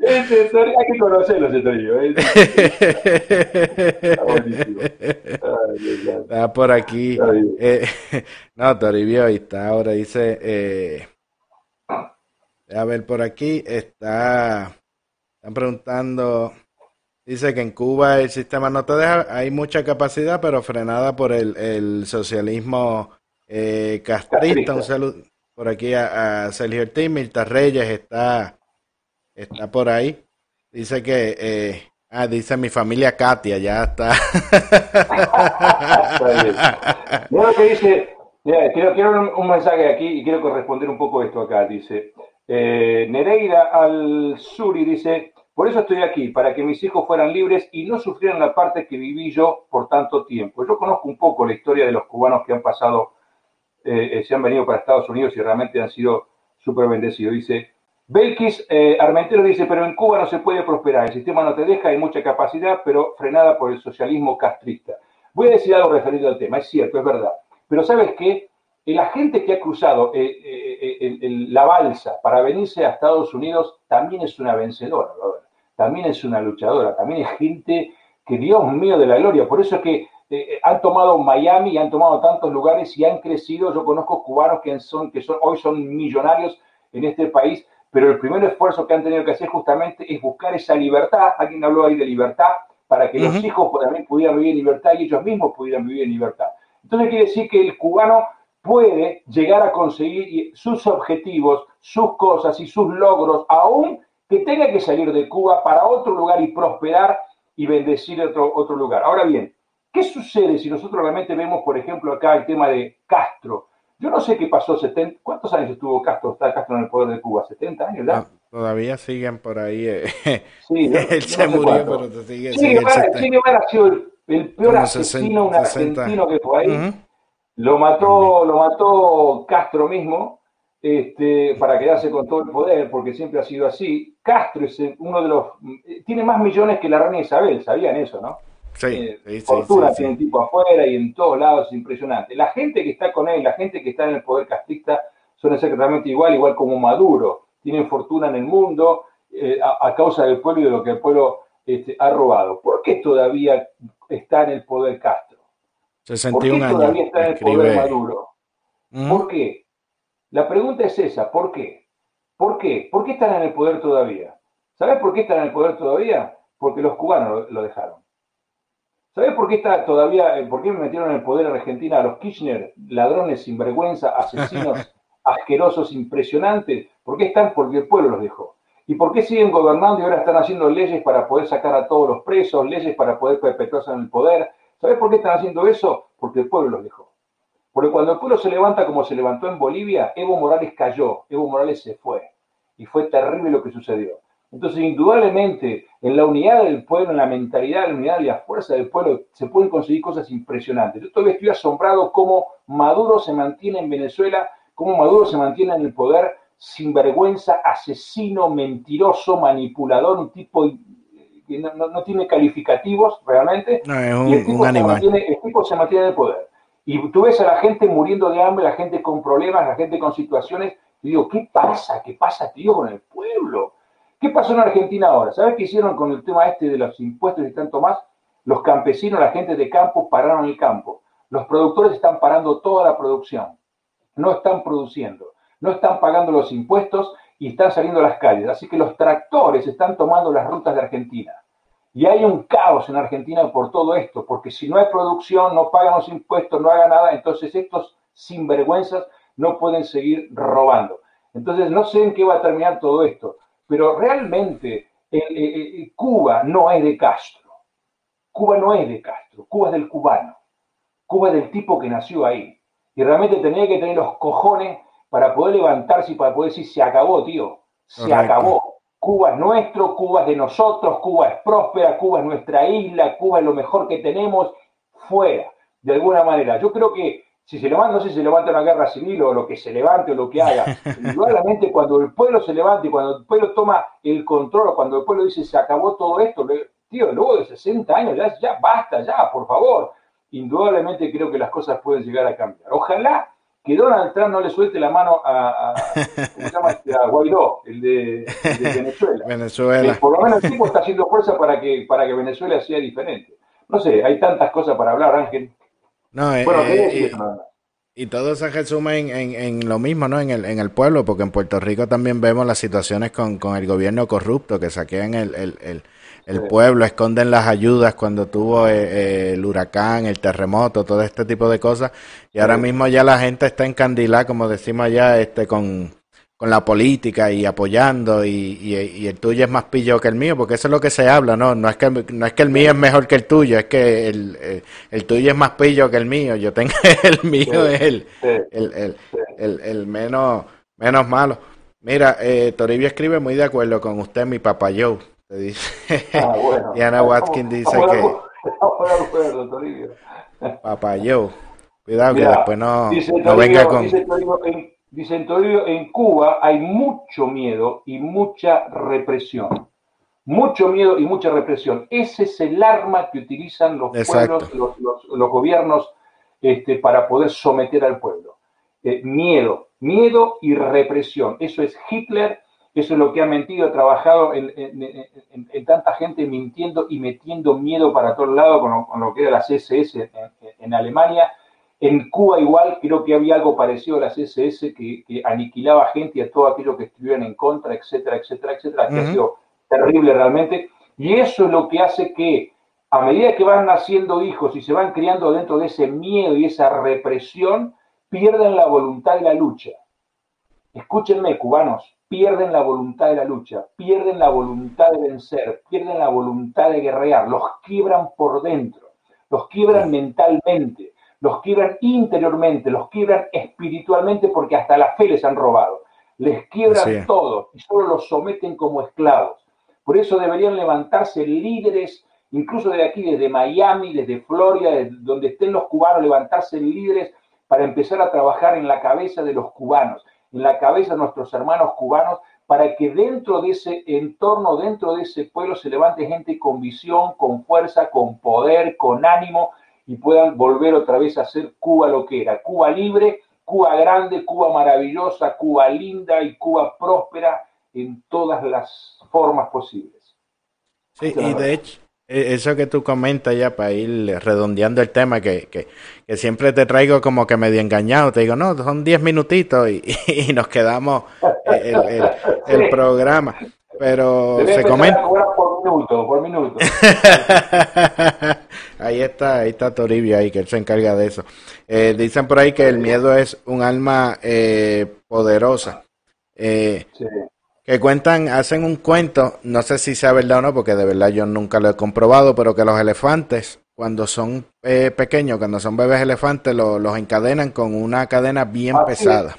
este Toribio, hay que conocerlo ese Toribio. ¿eh? Está buenísimo. Ay. Está por aquí. Eh, no, Toribio ahí está ahora. Dice, eh, a ver por aquí, está, están preguntando, dice que en Cuba el sistema no te deja, hay mucha capacidad, pero frenada por el, el socialismo eh, castrista. Castrista. Un saludo por aquí a, a Sergio Ortiz, Mirta Reyes está, está por ahí. Dice que, eh, ah, dice mi familia Katia, ya está. Mira lo que dice, mira, quiero, quiero un, un mensaje aquí y quiero corresponder un poco esto acá. Dice, eh, Nereida al Suri dice, por eso estoy aquí, para que mis hijos fueran libres y no sufrieran la parte que viví yo por tanto tiempo. Yo conozco un poco la historia de los cubanos que han pasado, eh, eh, se han venido para Estados Unidos y realmente han sido súper bendecidos. Dice, Belkis eh, Armentero dice, pero en Cuba no se puede prosperar, el sistema no te deja, hay mucha capacidad, pero frenada por el socialismo castrista. Voy a decir algo referido al tema, es cierto, es verdad. Pero ¿sabes qué? La gente que ha cruzado eh, eh, eh, el- el- la balsa para venirse a Estados Unidos también es una vencedora, también es una luchadora, también es gente que, Dios mío de la gloria, por eso es que eh, han tomado Miami y han tomado tantos lugares y han crecido. Yo conozco cubanos que, son, que son, hoy son millonarios en este país, pero el primer esfuerzo que han tenido que hacer justamente es buscar esa libertad. Alguien habló ahí de libertad, para que los hijos también pudieran vivir en libertad y ellos mismos pudieran vivir en libertad. Entonces quiere decir que el cubano puede llegar a conseguir sus objetivos, sus cosas y sus logros, aún que tenga que salir de Cuba para otro lugar y prosperar y bendecir otro, otro lugar. Ahora bien, ¿qué sucede si nosotros realmente vemos, por ejemplo, acá el tema de Castro? Yo no sé qué pasó, 70, ¿cuántos años estuvo Castro, está Castro en el poder de Cuba? ¿70 años ya? No, todavía siguen por ahí. eh. Sí, no- Él no se murió, cuánto. pero te sigue, sigue asesino, un 60, 60. argentino que fue ahí. Ujú. Lo mató, lo mató Castro mismo, este, para quedarse con todo el poder, porque siempre ha sido así. Castro es uno de los, tiene más millones que la reina Isabel, sabían eso, ¿no? Sí, Eh, sí, fortuna sí, sí. tiene tipo afuera y en todos lados, es impresionante. La gente que está con él, la gente que está en el poder castrista, son exactamente igual, igual como Maduro. Tienen fortuna en el mundo eh, a, a causa del pueblo y de lo que el pueblo este, ha robado. ¿Por qué todavía está en el poder Castro? ¿Por qué 61 todavía años. está en el poder. Maduro? ¿Por qué? La pregunta es esa, ¿por qué? ¿Por qué? ¿Por qué están en el poder todavía? ¿Sabes por qué están en el poder todavía? Porque los cubanos lo, dejaron. ¿Sabes por qué está todavía, eh, por qué me metieron en el poder en Argentina a los Kirchner, ladrones, sinvergüenza, asesinos, asquerosos, impresionantes? ¿Por qué están? Porque el pueblo los dejó. ¿Y por qué siguen gobernando y ahora están haciendo leyes para poder sacar a todos los presos, leyes para poder perpetuarse en el poder? ¿Sabes por qué están haciendo eso? Porque el pueblo los dejó. Porque cuando el pueblo se levanta como se levantó en Bolivia, Evo Morales cayó, Evo Morales se fue. Y fue terrible lo que sucedió. Entonces, indudablemente, en la unidad del pueblo, en la mentalidad, en la unidad y la fuerza del pueblo, se pueden conseguir cosas impresionantes. Yo todavía estoy asombrado cómo Maduro se mantiene en Venezuela, cómo Maduro se mantiene en el poder sin vergüenza, asesino, mentiroso, manipulador, un tipo no, no- tiene calificativos realmente. No, es Y un, el tipo, un se animal. mantiene, el tipo se mantiene en el poder. Y tú ves a la gente muriendo de hambre, la gente con problemas, la gente con situaciones. Y digo, ¿qué pasa? ¿Qué pasa, tío, con el pueblo? ¿Qué pasó en Argentina ahora? ¿Sabes qué hicieron con el tema este de los impuestos y tanto más? Los campesinos, la gente de campo, pararon el campo. Los productores están parando toda la producción. No están produciendo. No están pagando los impuestos y están saliendo a las calles. Así que los tractores están tomando las rutas de Argentina. Y hay un caos en Argentina por todo esto, porque si no hay producción, no pagan los impuestos, no hagan nada, entonces estos sinvergüenzas no pueden seguir robando. Entonces no sé en qué va a terminar todo esto, pero realmente eh, eh, eh, Cuba no es de Castro. Cuba no es de Castro, Cuba es del cubano. Cuba es del tipo que nació ahí. Y realmente tenía que tener los cojones para poder levantarse y para poder decir, se acabó, tío, se Correcto. acabó. Cuba es nuestro, Cuba es de nosotros, Cuba es próspera, Cuba es nuestra isla, Cuba es lo mejor que tenemos, fuera, de alguna manera. Yo creo que si se levanta, no sé si se levanta una guerra civil o lo que se levante o lo que haga, indudablemente cuando el pueblo se levante, cuando el pueblo toma el control, cuando el pueblo dice se acabó todo esto, tío, luego de 60 años, ya, ya basta, ya, por favor. Indudablemente creo que las cosas pueden llegar a cambiar. Ojalá que Donald Trump no le suelte la mano a, ¿cómo se llama? Este, a Guaidó, el de, Venezuela. Venezuela. por lo menos el tipo está haciendo fuerza para que, para que Venezuela sea diferente. No sé, hay tantas cosas para hablar, Ángel. No, eh, eh, y, todo se resume en, en, lo mismo, ¿no? En el, en el pueblo, porque en Puerto Rico también vemos las situaciones con, con el gobierno corrupto que saquean el, el, el, pueblo, esconden las ayudas cuando tuvo eh, el huracán, el terremoto, todo este tipo de cosas. Y ahora mismo ya la gente está encandilada, como decimos allá, este, con con la política y apoyando y, el tuyo es más pillo que el mío, porque eso es lo que se habla, ¿no? No es que, no es que el mío es mejor que el tuyo, es que el, eh, el, tuyo es más pillo que el mío, yo tengo el mío es el, el, el, menos, menos malo. Mira, eh, Toribio escribe muy de acuerdo con usted, mi papá Joe. Te dice. Ah, Diana Watkins dice que. Papá Joe. Cuidado que después no, no venga con. Dicen todavía en Cuba hay mucho miedo y mucha represión. Mucho miedo y mucha represión. Ese es el arma que utilizan los pueblos, los, gobiernos este, para poder someter al pueblo. Eh, miedo, miedo y represión. Eso es Hitler, eso es lo que ha mentido, ha trabajado en, tanta gente mintiendo y metiendo miedo para todos lados con, lo, que era la CSS en Alemania en Cuba igual creo que había algo parecido a la CSS que, aniquilaba gente y a todo aquello que estuvieran en contra, etcétera, etcétera, etcétera, que ha sido terrible realmente. Y eso es lo que hace que a medida que van naciendo hijos y se van criando dentro de ese miedo y esa represión, pierden la voluntad de la lucha. Escúchenme, cubanos, pierden la voluntad de la lucha, pierden la voluntad de vencer, pierden la voluntad de guerrear, los quiebran por dentro, los quiebran mentalmente los quiebran interiormente, los quiebran espiritualmente porque hasta la fe les han robado. Les quiebran todo y solo los someten como esclavos. Por eso deberían levantarse líderes, incluso de aquí, desde Miami, desde Florida, donde estén los cubanos, levantarse líderes para empezar a trabajar en la cabeza de los cubanos, en la cabeza de nuestros hermanos cubanos, para que dentro de ese entorno, dentro de ese pueblo, se levante gente con visión, con fuerza, con poder, con ánimo, y puedan volver otra vez a ser Cuba lo que era. Cuba libre, Cuba grande, Cuba maravillosa, Cuba linda y Cuba próspera en todas las formas posibles. Sí, y de hecho, eso que tú comentas ya para ir redondeando el tema, que, que, siempre te traigo como que medio engañado, te digo, no, son 10 minutitos y, y, nos quedamos el, el, el programa. Pero se comenta. Por minuto, por minuto. ahí está, ahí está Toribio ahí, que él se encarga de eso. Eh, dicen por ahí que el miedo es un alma eh, poderosa. Eh, que cuentan, hacen un cuento, no sé si sea verdad o no, porque de verdad yo nunca lo he comprobado, pero que los elefantes, cuando son pequeños, cuando son bebés elefantes, los encadenan con una cadena bien ah, pesada.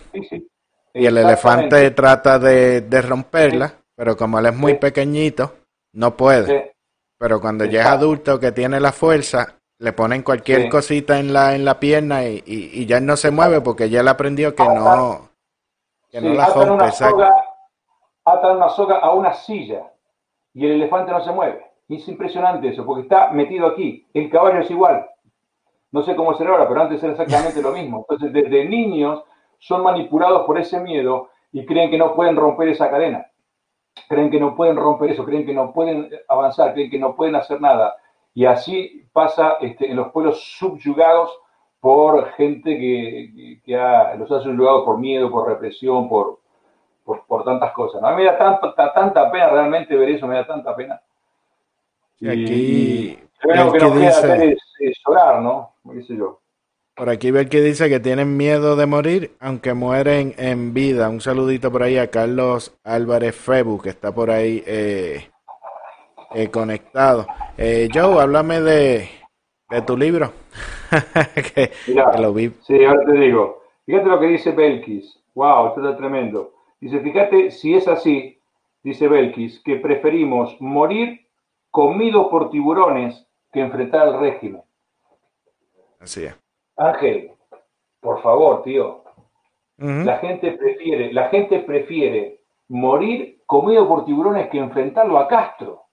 y el elefante trata de, de romperla pero como él es muy pequeñito, no puede. Pero cuando ya es adulto que tiene la fuerza, le ponen cualquier cosita en la, en la pierna y, y, ya no se mueve porque ya él aprendió que no, que no la rompe. Atan una soga a una silla y el elefante no se mueve. Es impresionante eso, porque está metido aquí. El caballo es igual. No sé cómo será ahora, pero antes era exactamente lo mismo. Entonces, desde niños son manipulados por ese miedo y creen que no pueden romper esa cadena creen que no pueden romper eso, creen que no pueden avanzar, creen que no pueden hacer nada. Y así pasa este, en los pueblos subyugados por gente que, los ha subyugado por miedo, por represión, por, por, tantas cosas. A mí me da tanta, tanta pena realmente ver eso, me da tanta pena. Y, aquí, lo que nos queda hacer es, llorar, ¿no? ¿Qué sé yo? Por aquí ver que dice que tienen miedo de morir, aunque mueren en vida. Un saludito por ahí a Carlos Álvarez Febu, que está por ahí eh, eh, conectado. Eh, Joe, háblame de, de tu libro. que, lo vi. Sí, ahora te digo. Fíjate lo que dice Belkis. Wow, esto está tremendo. Dice, fíjate si es así, dice Belkis, que preferimos morir comidos por tiburones que enfrentar al régimen. Así es. Ángel, por favor, tío. La gente prefiere, la gente prefiere morir comido por tiburones que enfrentarlo a Castro.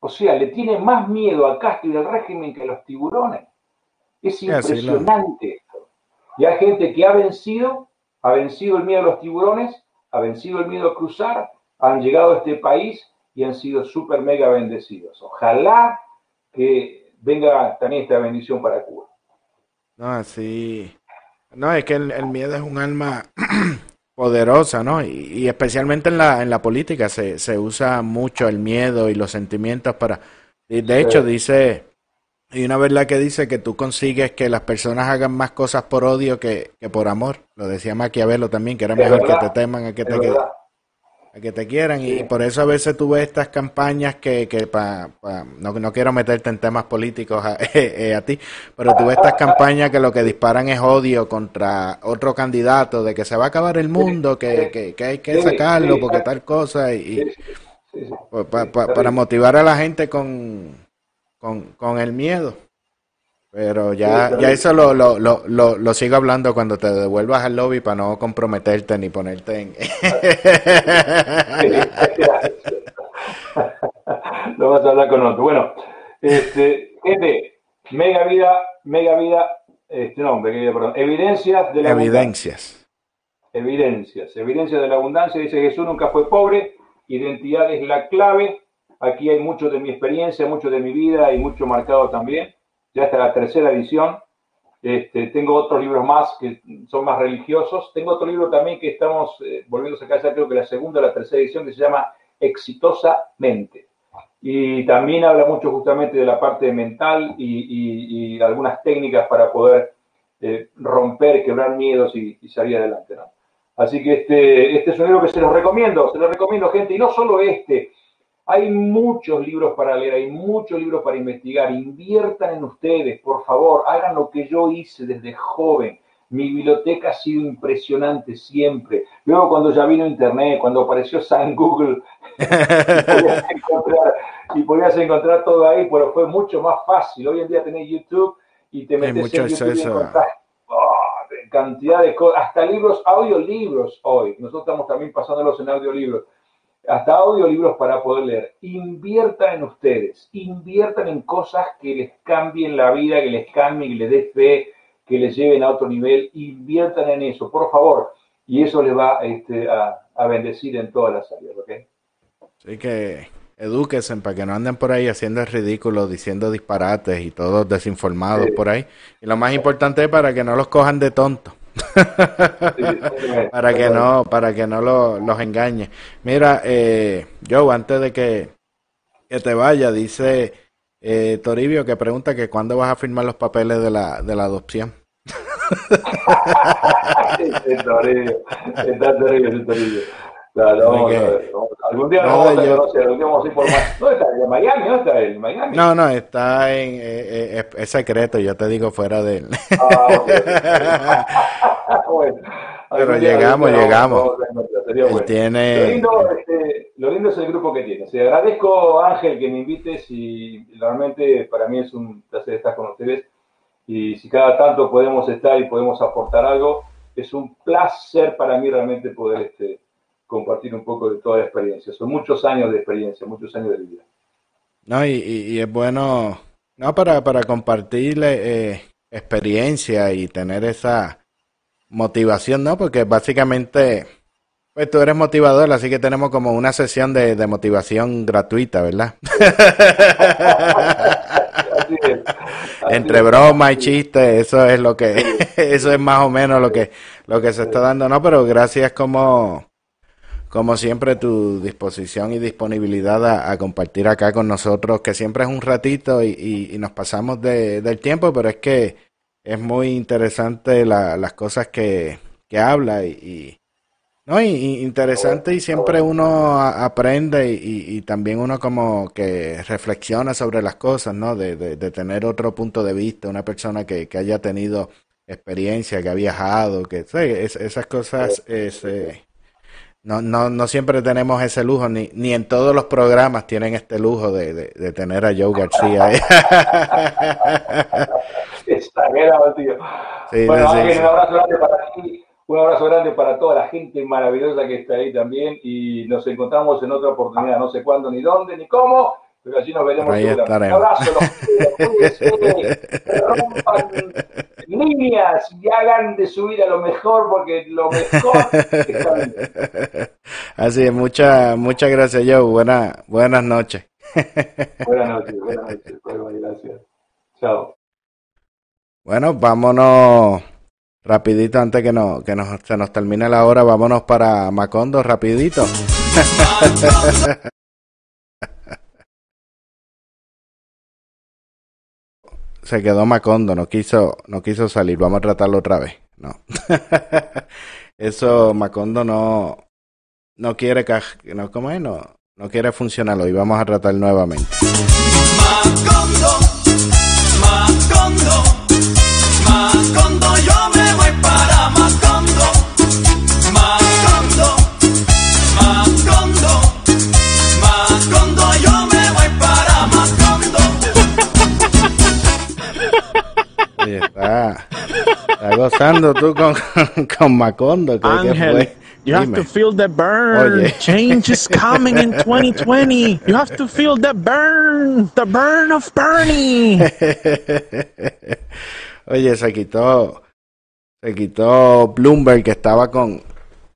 O sea, le tiene más miedo a Castro y al régimen que a los tiburones. Es impresionante esto. Y hay gente que ha vencido, ha vencido el miedo a los tiburones, ha vencido el miedo a cruzar, han llegado a este país y han sido súper mega bendecidos. Ojalá que venga también esta bendición para Cuba. No, sí. No, es que el, miedo es un alma poderosa, ¿no? Y, especialmente en la, en la política se, se usa mucho el miedo y los sentimientos para... De hecho, dice, y una verdad que dice que tú consigues que las personas hagan más cosas por odio que, que por amor. Lo decía Maquiavelo también, que era mejor que te teman a que te, a que te quieran. Y por eso a veces tú ves estas campañas que, que pa, no, no, quiero meterte en temas políticos a, eh, a, ti, pero tú ves estas campañas que lo que disparan es odio contra otro candidato, de que se va a acabar el mundo, que, que, que hay que sacarlo porque tal cosa. Y, pues, para motivar a la gente con, con, con el miedo. Pero ya, ya eso lo, lo, lo, lo, sigo hablando cuando te devuelvas al lobby para no comprometerte ni ponerte en... no vas a hablar con otro. Bueno, este, gente, mega vida, mega vida, este, no, perdón, evidencias de la Evidencias. Evidencias, evidencias de la abundancia. Dice Jesús nunca fue pobre, identidad es la clave. Aquí hay mucho de mi experiencia, mucho de mi vida y mucho marcado también ya está la tercera edición. Este, tengo otros libros más que son más religiosos. Tengo otro libro también que estamos eh, volviendo a sacar, ya creo que la segunda o la tercera edición, que se llama Exitosamente. Y también habla mucho justamente de la parte mental y, algunas técnicas para poder eh, romper, quebrar miedos y, salir adelante. Así que este, este es un libro que se los recomiendo, se los recomiendo, gente. Y no solo este, hay muchos libros para leer, hay muchos libros para investigar. Inviertan en ustedes, por favor, hagan lo que yo hice desde joven. Mi biblioteca ha sido impresionante siempre. Luego cuando ya vino Internet, cuando apareció San Google, y, podías encontrar, todo ahí, pero fue mucho más fácil. Hoy en día tenés YouTube y te metes en YouTube y encontrás oh, cantidad de cosas, hasta libros, audiolibros hoy. Nosotros estamos también pasándolos en audiolibros hasta audiolibros para poder leer. Inviertan en ustedes, inviertan en cosas que les cambien la vida, que les cambien, que les dé fe, que les lleven a otro nivel. Inviertan en eso, por favor. Y eso les va este, a, bendecir en todas las áreas, ¿ok? Así que edúquense para que no anden por ahí haciendo el ridículo, diciendo disparates y todos desinformados por ahí. Y lo más importante es para que no los cojan de tontos. Para que no, para que no los engañe. Mira, eh, Joe, antes de que, que te vaya, dice eh, Toribio que pregunta que cuándo vas a firmar los papeles de la, de la adopción. Toribio, está Toribio, Toribio. Claro, a ver. Algún día no, vamos a conocer, algún día vamos a ir por. ¿Dónde está? ¿En Miami? ¿Dónde está él? ¿Miami? No, no, está en. Eh, eh, es secreto, yo te digo fuera de él. Ah, bueno, Pero llegamos, llegamos. Él tiene. Lo lindo, este, lo lindo es el grupo que tiene. O agradezco, Ángel, que me invites y realmente para mí es un placer estar con ustedes. Y si cada tanto podemos estar y podemos aportar algo, es un placer para mí realmente poder. Este, compartir un poco de toda la experiencia. Son muchos años de experiencia, muchos años de vida. No, y, es bueno, no, para, para compartir eh, experiencia y tener esa motivación, ¿no? Porque básicamente, pues tú eres motivador, así que tenemos como una sesión de, de motivación gratuita, ¿verdad? Entre broma y chiste, eso es lo que, eso es más o menos lo que, lo que se está dando, ¿no? Pero gracias como como siempre, tu disposición y disponibilidad a, compartir acá con nosotros, que siempre es un ratito y, nos pasamos de, del tiempo, pero es que es muy interesante las cosas que, que habla y, no y, interesante y siempre uno aprende y, también uno como que reflexiona sobre las cosas, ¿no? De, de, tener otro punto de vista, una persona que, que haya tenido experiencia, que ha viajado, que esas cosas es, eh, no, no, no siempre tenemos ese lujo, ni, ni en todos los programas tienen este lujo de, de, tener a Joe García. Está exagerado, tío. bueno, un abrazo grande para ti, un abrazo grande para toda la gente maravillosa que está ahí también y nos encontramos en otra oportunidad, no sé cuándo, ni dónde, ni cómo, pero allí nos veremos. Ahí estaremos. Un abrazo, los rompan líneas y hagan de su vida lo mejor, porque lo mejor está Así es, muchas muchas gracias, Joe. Buena, buenas noches. buenas noches, buenas noches. Buenas, gracias. Chao. Bueno, vámonos rapidito antes que, no, que nos, se nos termine la hora. Vámonos para Macondo, rapidito. se quedó Macondo, no quiso, no quiso salir. Vamos a tratarlo otra vez. No. Eso Macondo no, no quiere no, ¿cómo? No, no quiere funcionarlo y vamos a tratar nuevamente. Oye, está, está gozando tú con, con Macondo. Ángel. You have to feel the burn. Oye. Change is coming in 2020. You have to feel the burn. The burn of Bernie. Oye, se quitó. Se quitó Bloomberg que estaba con,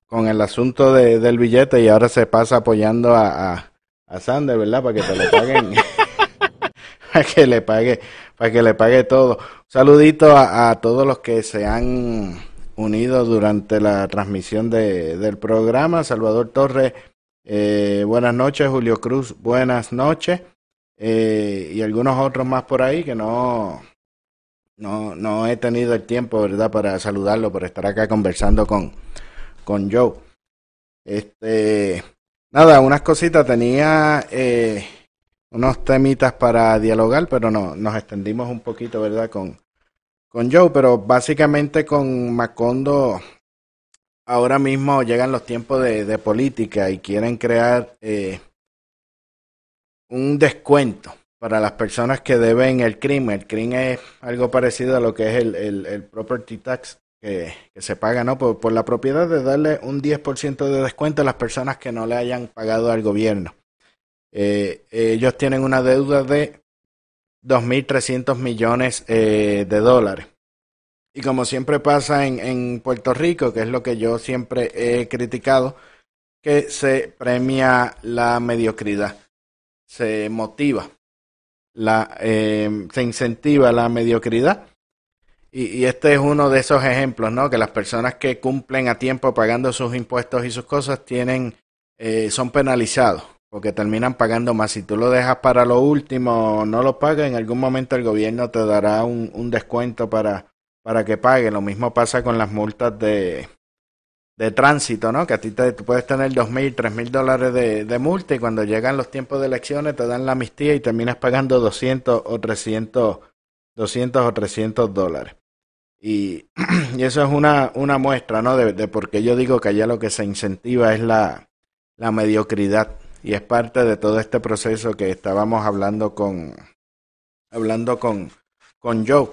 con el asunto de, del billete y ahora se pasa apoyando a, a, a Sander, ¿verdad? Para que te lo paguen. para que le pague, para que le pague todo. saludito a, todos los que se han unidos durante la transmisión de, del programa. Salvador Torres, eh, buenas noches. Julio Cruz, buenas noches. Eh, y algunos otros más por ahí que no, no, no he tenido el tiempo, ¿verdad?, para saludarlo, por estar acá conversando con, con Joe. Este, nada, unas cositas. Tenía eh, unos temitas para dialogar, pero no, nos extendimos un poquito, ¿verdad?, con, con Joe, pero básicamente con Macondo ahora mismo llegan los tiempos de, política y quieren crear eh, un descuento para las personas que deben el crimen. El crimen es algo parecido a lo que es el, el, property tax que, se paga ¿no? Por, por, la propiedad de darle un 10% de descuento a las personas que no le hayan pagado al gobierno. Eh, ellos tienen una deuda de 2.300 millones eh, de dólares. Y como siempre pasa en, en Puerto Rico, que es lo que yo siempre he criticado, que se premia la mediocridad, se motiva, la, eh, se incentiva la mediocridad. Y, y, este es uno de esos ejemplos, ¿no? Que las personas que cumplen a tiempo pagando sus impuestos y sus cosas tienen, eh, son penalizados porque terminan pagando más. Si tú lo dejas para lo último, no lo pagas, en algún momento el gobierno te dará un, un descuento para, para que pague. Lo mismo pasa con las multas de, de tránsito, ¿no? Que a ti te, puedes tener dos mil, tres mil dólares de, de, multa y cuando llegan los tiempos de elecciones te dan la amnistía y terminas pagando 200 o 300, 200 o 300 dólares. Y, y eso es una, una muestra, ¿no? De, de por qué yo digo que allá lo que se incentiva es la, la mediocridad y es parte de todo este proceso que estábamos hablando con hablando con, con Joe.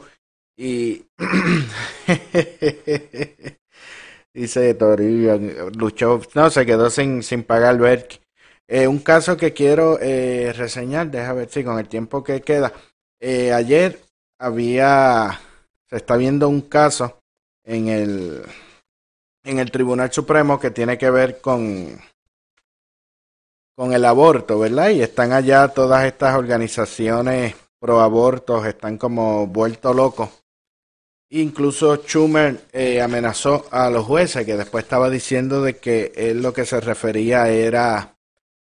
Y dice Toribio, luchó, no, se quedó sin, sin pagar el eh, un caso que quiero eh, reseñar, deja ver si con el tiempo que queda. Eh, ayer había, se está viendo un caso en el, en el Tribunal Supremo que tiene que ver con, con el aborto, ¿verdad? Y están allá todas estas organizaciones pro abortos, están como vueltos locos. Incluso Schumer eh, amenazó a los jueces, que después estaba diciendo de que él lo que se refería era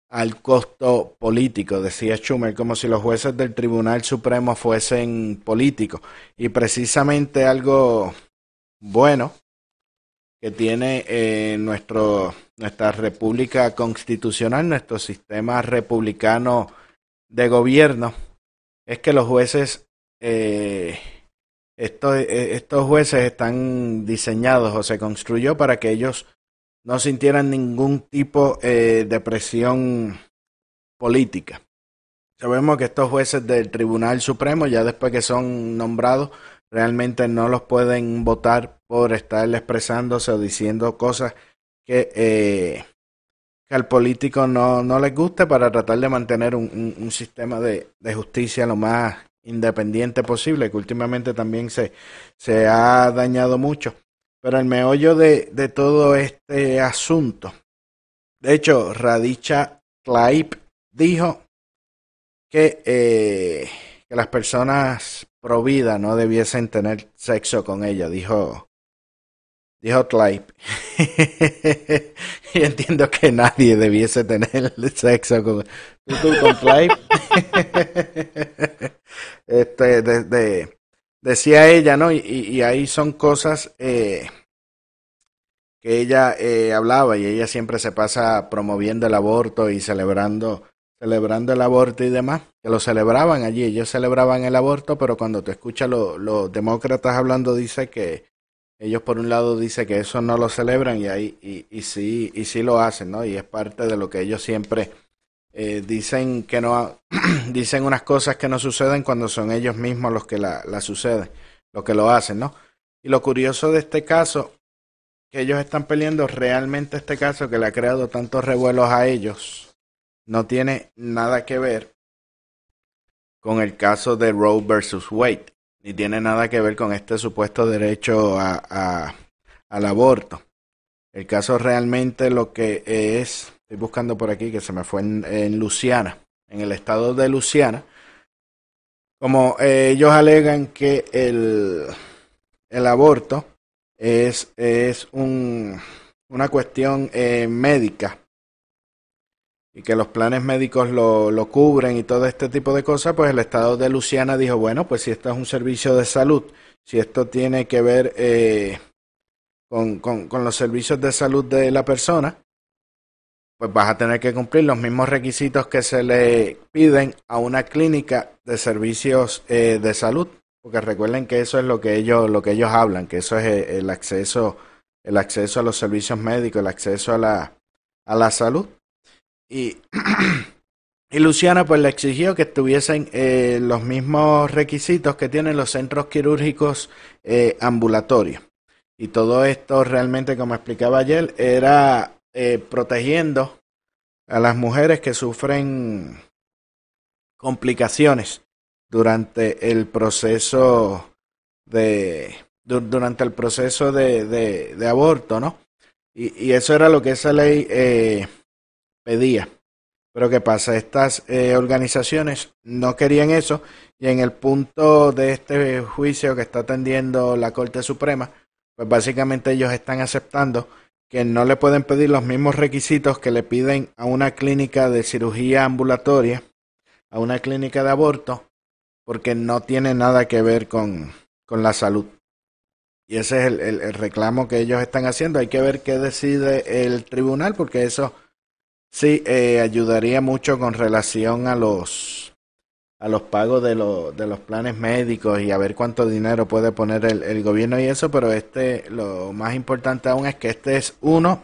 al costo político, decía Schumer, como si los jueces del Tribunal Supremo fuesen políticos. Y precisamente algo bueno que tiene eh, nuestro, nuestra república constitucional, nuestro sistema republicano de gobierno, es que los jueces, eh, estos, eh, estos jueces están diseñados o se construyó para que ellos no sintieran ningún tipo de presión política. Sabemos que estos jueces del Tribunal Supremo, ya después que son nombrados, realmente no los pueden votar por estar expresándose o diciendo cosas que, eh, que al político no, no les guste para tratar de mantener un, un, sistema de, de, justicia lo más independiente posible, que últimamente también se, se ha dañado mucho. Pero el meollo de, de todo este asunto, de hecho, Radicha Tlaib dijo que, eh, que las personas pro vida no debiesen tener sexo con ella, dijo dijo Tlaib. y entiendo que nadie debiese tener sexo con, ¿tú, con este, de, decía ella, ¿no? Y, y ahí son cosas eh, que ella eh, hablaba y ella siempre se pasa promoviendo el aborto y celebrando celebrando el aborto y demás, que lo celebraban allí, ellos celebraban el aborto, pero cuando te escuchas los demócratas hablando dice que ellos por un lado dicen que eso no lo celebran y ahí y, sí y sí lo hacen, ¿no? Y es parte de lo que ellos siempre eh, dicen que no dicen unas cosas que no suceden cuando son ellos mismos los que la, la suceden, los que lo hacen, ¿no? Y lo curioso de este caso que ellos están peleando realmente este caso que le ha creado tantos revuelos a ellos no tiene nada que ver con el caso de Roe versus Wade, ni tiene nada que ver con este supuesto derecho a, al aborto. El caso realmente lo que es, estoy buscando por aquí que se me fue en, en Luciana, en el estado de Luciana, como ellos alegan que el, el aborto es, es un, una cuestión eh, médica y que los planes médicos lo, lo, cubren y todo este tipo de cosas, pues el Estado de Luciana dijo, bueno, pues si esto es un servicio de salud, si esto tiene que ver eh, con, con, los servicios de salud de la persona, pues vas a tener que cumplir los mismos requisitos que se le piden a una clínica de servicios eh, de salud porque recuerden que eso es lo que ellos lo que ellos hablan que eso es eh, el acceso el acceso a los servicios médicos el acceso a la a la salud y Luciana pues le exigió que tuviesen eh, los mismos requisitos que tienen los centros quirúrgicos eh, ambulatorios y todo esto realmente como explicaba ayer era eh, protegiendo a las mujeres que sufren complicaciones durante el proceso de durante el proceso de, de, de aborto, ¿no? Y, y, eso era lo que esa ley eh, pedía. Pero ¿qué pasa? Estas eh, organizaciones no querían eso y en el punto de este juicio que está atendiendo la Corte Suprema, pues básicamente ellos están aceptando que no le pueden pedir los mismos requisitos que le piden a una clínica de cirugía ambulatoria, a una clínica de aborto, porque no tiene nada que ver con, con la salud. Y ese es el, el, el, reclamo que ellos están haciendo. Hay que ver qué decide el tribunal, porque eso sí eh, ayudaría mucho con relación a los a los pagos de, lo, de los planes médicos y a ver cuánto dinero puede poner el, el gobierno y eso, pero este lo más importante aún es que este es uno,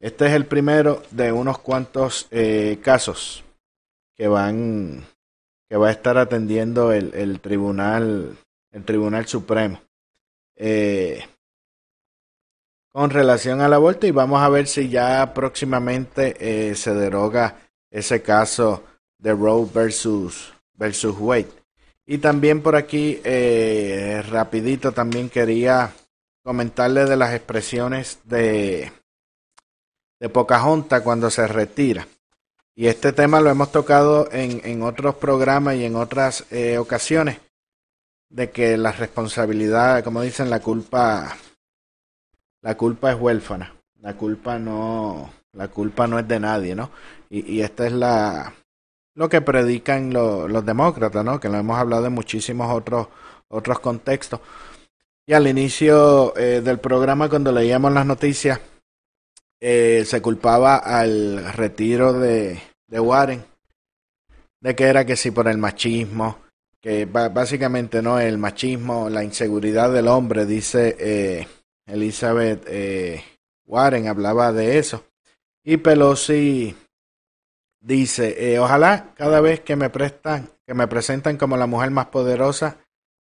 este es el primero de unos cuantos eh, casos que van que va a estar atendiendo el, el tribunal el tribunal supremo. Eh, con relación al aborto y vamos a ver si ya próximamente eh, se deroga ese caso de Roe versus versus Wade. Y también por aquí eh, rapidito también quería comentarle de las expresiones de de Pocahontas cuando se retira. Y este tema lo hemos tocado en, en otros programas y en otras eh, ocasiones, de que la responsabilidad, como dicen, la culpa, la culpa es huérfana, la culpa no, la culpa no es de nadie, ¿no? Y, y esta es la, lo que predican lo, los demócratas, ¿no? Que lo hemos hablado en muchísimos otros, otros contextos. Y al inicio eh, del programa, cuando leíamos las noticias, eh, se culpaba al retiro de, de Warren, de que era que sí por el machismo, que básicamente no el machismo, la inseguridad del hombre, dice eh, Elizabeth eh, Warren, hablaba de eso. Y Pelosi dice, eh, ojalá cada vez que me prestan, que me presentan como la mujer más poderosa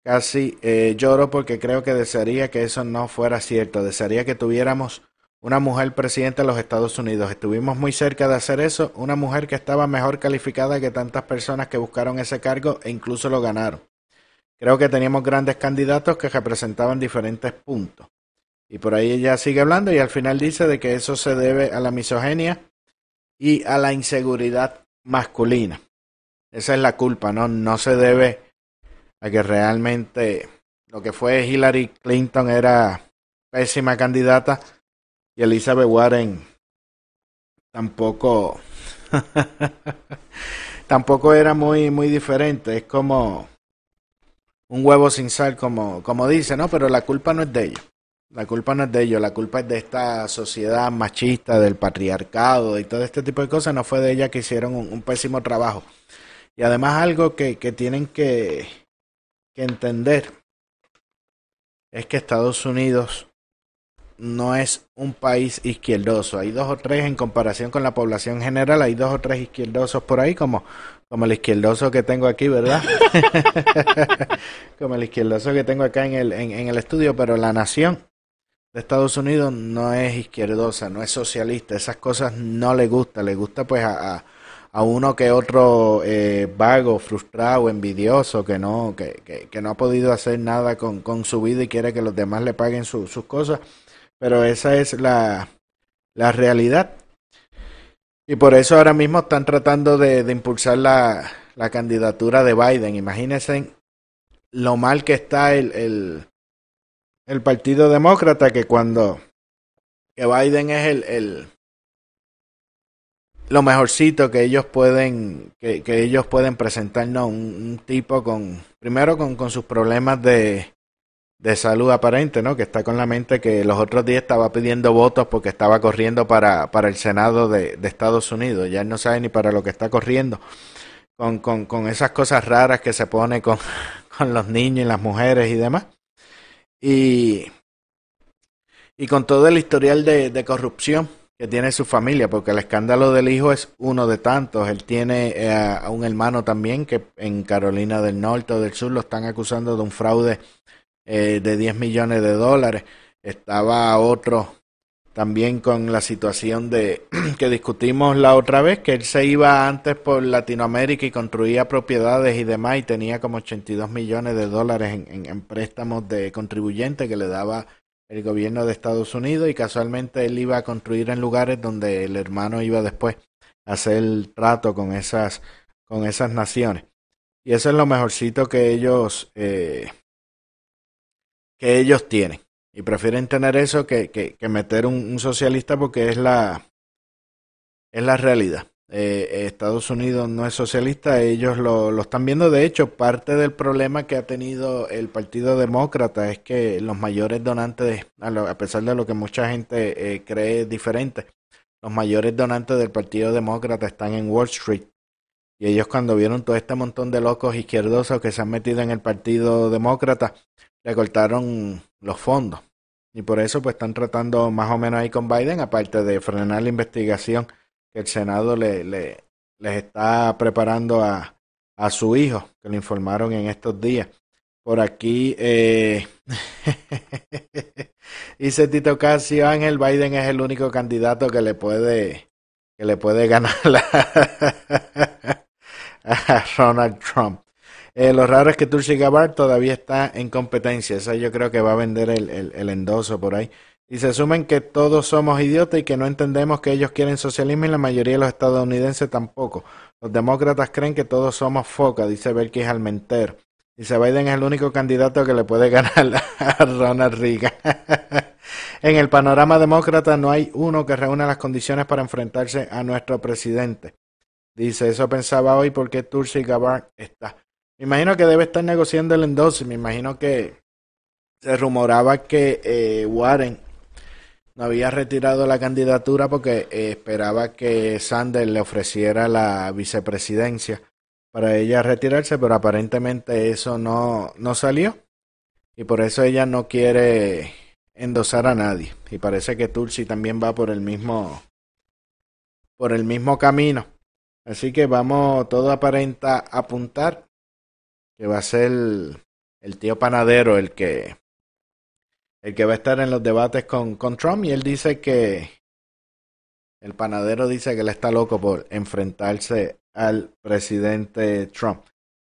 casi eh, lloro porque creo que desearía que eso no fuera cierto. Desearía que tuviéramos una mujer presidenta de los Estados Unidos. Estuvimos muy cerca de hacer eso, una mujer que estaba mejor calificada que tantas personas que buscaron ese cargo e incluso lo ganaron. Creo que teníamos grandes candidatos que representaban diferentes puntos. Y por ahí ella sigue hablando y al final dice de que eso se debe a la misoginia y a la inseguridad masculina. Esa es la culpa, ¿no? No se debe a que realmente lo que fue Hillary Clinton era pésima candidata y Elizabeth Warren tampoco tampoco era muy muy diferente es como un huevo sin sal como como dice no pero la culpa no es de ellos la culpa no es de ellos la culpa es de esta sociedad machista del patriarcado y todo este tipo de cosas no fue de ella que hicieron un, pésimo trabajo y además algo que, que tienen que que entender es que Estados Unidos no es un país izquierdoso. Hay dos o tres en comparación con la población general, hay dos o tres izquierdosos por ahí, como, como el izquierdoso que tengo aquí, ¿verdad? como el izquierdoso que tengo acá en el, en, en el estudio, pero la nación Estados Unidos no es izquierdosa, no es socialista, esas cosas no le gusta, le gusta pues a a uno que otro eh, vago, frustrado, envidioso, que no, que, que, no ha podido hacer nada con, con, su vida y quiere que los demás le paguen sus cosas. Pero esa es la, la realidad. Y por eso ahora mismo están tratando de, de impulsar la, la, candidatura de Biden. Imagínense lo mal que está el, el, el Partido Demócrata, que cuando que Biden es el, el lo mejorcito que ellos pueden que, que ellos pueden presentarnos un, un, tipo con primero con, con sus problemas de, de salud aparente, ¿no? Que está con la mente que los otros días estaba pidiendo votos porque estaba corriendo para, para el Senado de, de Estados Unidos. Ya él no sabe ni para lo que está corriendo. Con, con, con esas cosas raras que se pone con, con los niños y las mujeres y demás. Y, y con todo el historial de, de corrupción que tiene su familia, porque el escándalo del hijo es uno de tantos. Él tiene eh, a un hermano también que en Carolina del Norte o del Sur lo están acusando de un fraude eh, de 10 millones de dólares. Estaba otro también con la situación de que discutimos la otra vez, que él se iba antes por Latinoamérica y construía propiedades y demás y tenía como 82 millones de dólares en, en, préstamos de contribuyentes que le daba el gobierno de Estados Unidos y casualmente él iba a construir en lugares donde el hermano iba después a hacer el trato con esas con esas naciones. Y eso es lo mejorcito que ellos eh, que ellos tienen y prefieren tener eso que, que, meter un, un, socialista porque es la es la realidad eh, Estados Unidos no es socialista, ellos lo, lo, están viendo. De hecho, parte del problema que ha tenido el Partido Demócrata es que los mayores donantes, a pesar de lo que mucha gente eh, cree diferente, los mayores donantes del Partido Demócrata están en Wall Street. Y ellos cuando vieron todo este montón de locos izquierdosos que se han metido en el Partido Demócrata, le cortaron los fondos. Y por eso pues están tratando más o menos ahí con Biden, aparte de frenar la investigación el Senado le, le, les está preparando a, a su hijo, que lo informaron en estos días. Por aquí eh, dice Tito Casio Ángel, Biden es el único candidato que le puede que le puede ganar a Ronald Trump. Eh, lo raro es que Tulsi Gabbard todavía está en competencia. Esa yo creo que va a vender el, el, endoso por ahí. Y se asumen que todos somos idiotas y que no entendemos que ellos quieren socialismo y la mayoría de los estadounidenses tampoco. Los demócratas creen que todos somos foca, dice Berkis Almenter. Dice Biden es el único candidato que le puede ganar a Ronald Reagan. en el panorama demócrata no hay uno que reúna las condiciones para enfrentarse a nuestro presidente. Dice, eso pensaba hoy porque Tulsi Gabbard está. Me imagino que debe estar negociando el endoso. Me imagino que se rumoraba que eh, Warren no había retirado la candidatura porque eh, esperaba que Sanders le ofreciera la vicepresidencia para ella retirarse, pero aparentemente eso no, no salió y por eso ella no quiere endosar a nadie y parece que Tulsi también va por el mismo por el mismo camino. Así que vamos, todo aparenta apuntar que va a ser el tío panadero el que el que va a estar en los debates con, con Trump y él dice que el panadero dice que él está loco por enfrentarse al presidente Trump.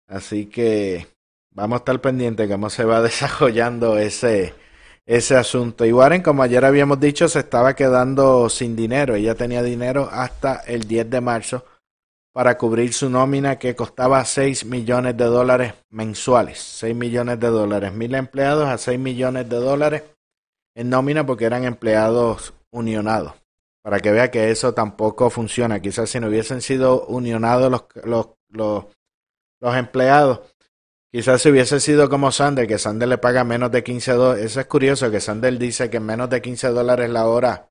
Así que vamos a estar pendientes cómo se va desarrollando ese, ese asunto. Y Warren, como ayer habíamos dicho, se estaba quedando sin dinero. Ella tenía dinero hasta el 10 de marzo para cubrir su nómina que costaba 6 millones de dólares mensuales. 6 millones de dólares. Mil empleados a 6 millones de dólares en nómina porque eran empleados unionados. Para que vea que eso tampoco funciona. Quizás si no hubiesen sido unionados los, los, los, los empleados, quizás si hubiese sido como Sander, que Sander le paga menos de 15 dólares. Eso es curioso, que Sander dice que menos de 15 dólares la hora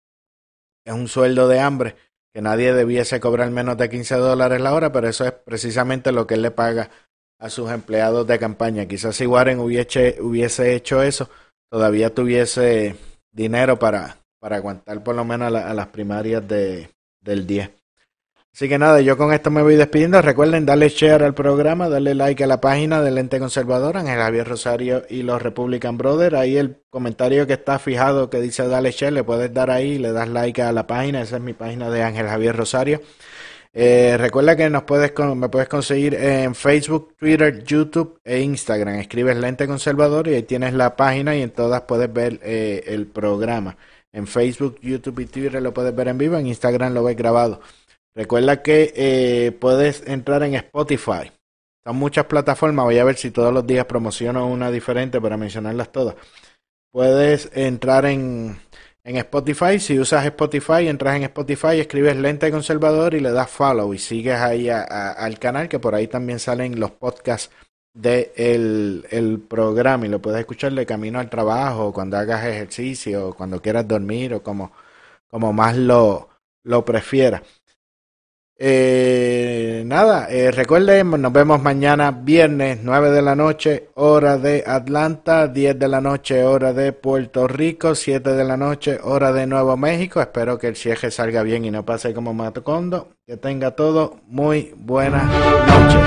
es un sueldo de hambre que nadie debiese cobrar menos de 15 dólares la hora, pero eso es precisamente lo que él le paga a sus empleados de campaña. Quizás si Warren hubiese, hubiese hecho eso, todavía tuviese dinero para, para aguantar por lo menos a, las primarias de, del 10. Así que nada, yo con esto me voy despidiendo. Recuerden darle share al programa, darle like a la página del ente conservador, Ángel Javier Rosario y los Republican Brothers. Ahí el comentario que está fijado que dice dale share, le puedes dar ahí, le das like a la página. Esa es mi página de Ángel Javier Rosario. Eh, recuerda que nos puedes me puedes conseguir en Facebook, Twitter, YouTube e Instagram. Escribes Lente Conservador y ahí tienes la página y en todas puedes ver eh, el programa. En Facebook, YouTube y Twitter lo puedes ver en vivo, en Instagram lo ves grabado. Recuerda que eh, puedes entrar en Spotify. Son muchas plataformas. Voy a ver si todos los días promociono una diferente para mencionarlas todas. Puedes entrar en, en Spotify. Si usas Spotify, entras en Spotify, escribes Lente Conservador y le das follow y sigues ahí al canal, que por ahí también salen los podcasts del de el programa y lo puedes escuchar de camino al trabajo, cuando hagas ejercicio, cuando quieras dormir o como, como más lo, lo prefieras. Eh, nada, eh, recuerden, nos vemos mañana viernes 9 de la noche, hora de Atlanta, 10 de la noche, hora de Puerto Rico, 7 de la noche, hora de Nuevo México. Espero que el cierre salga bien y no pase como Matocondo. Que tenga todo muy buenas noches.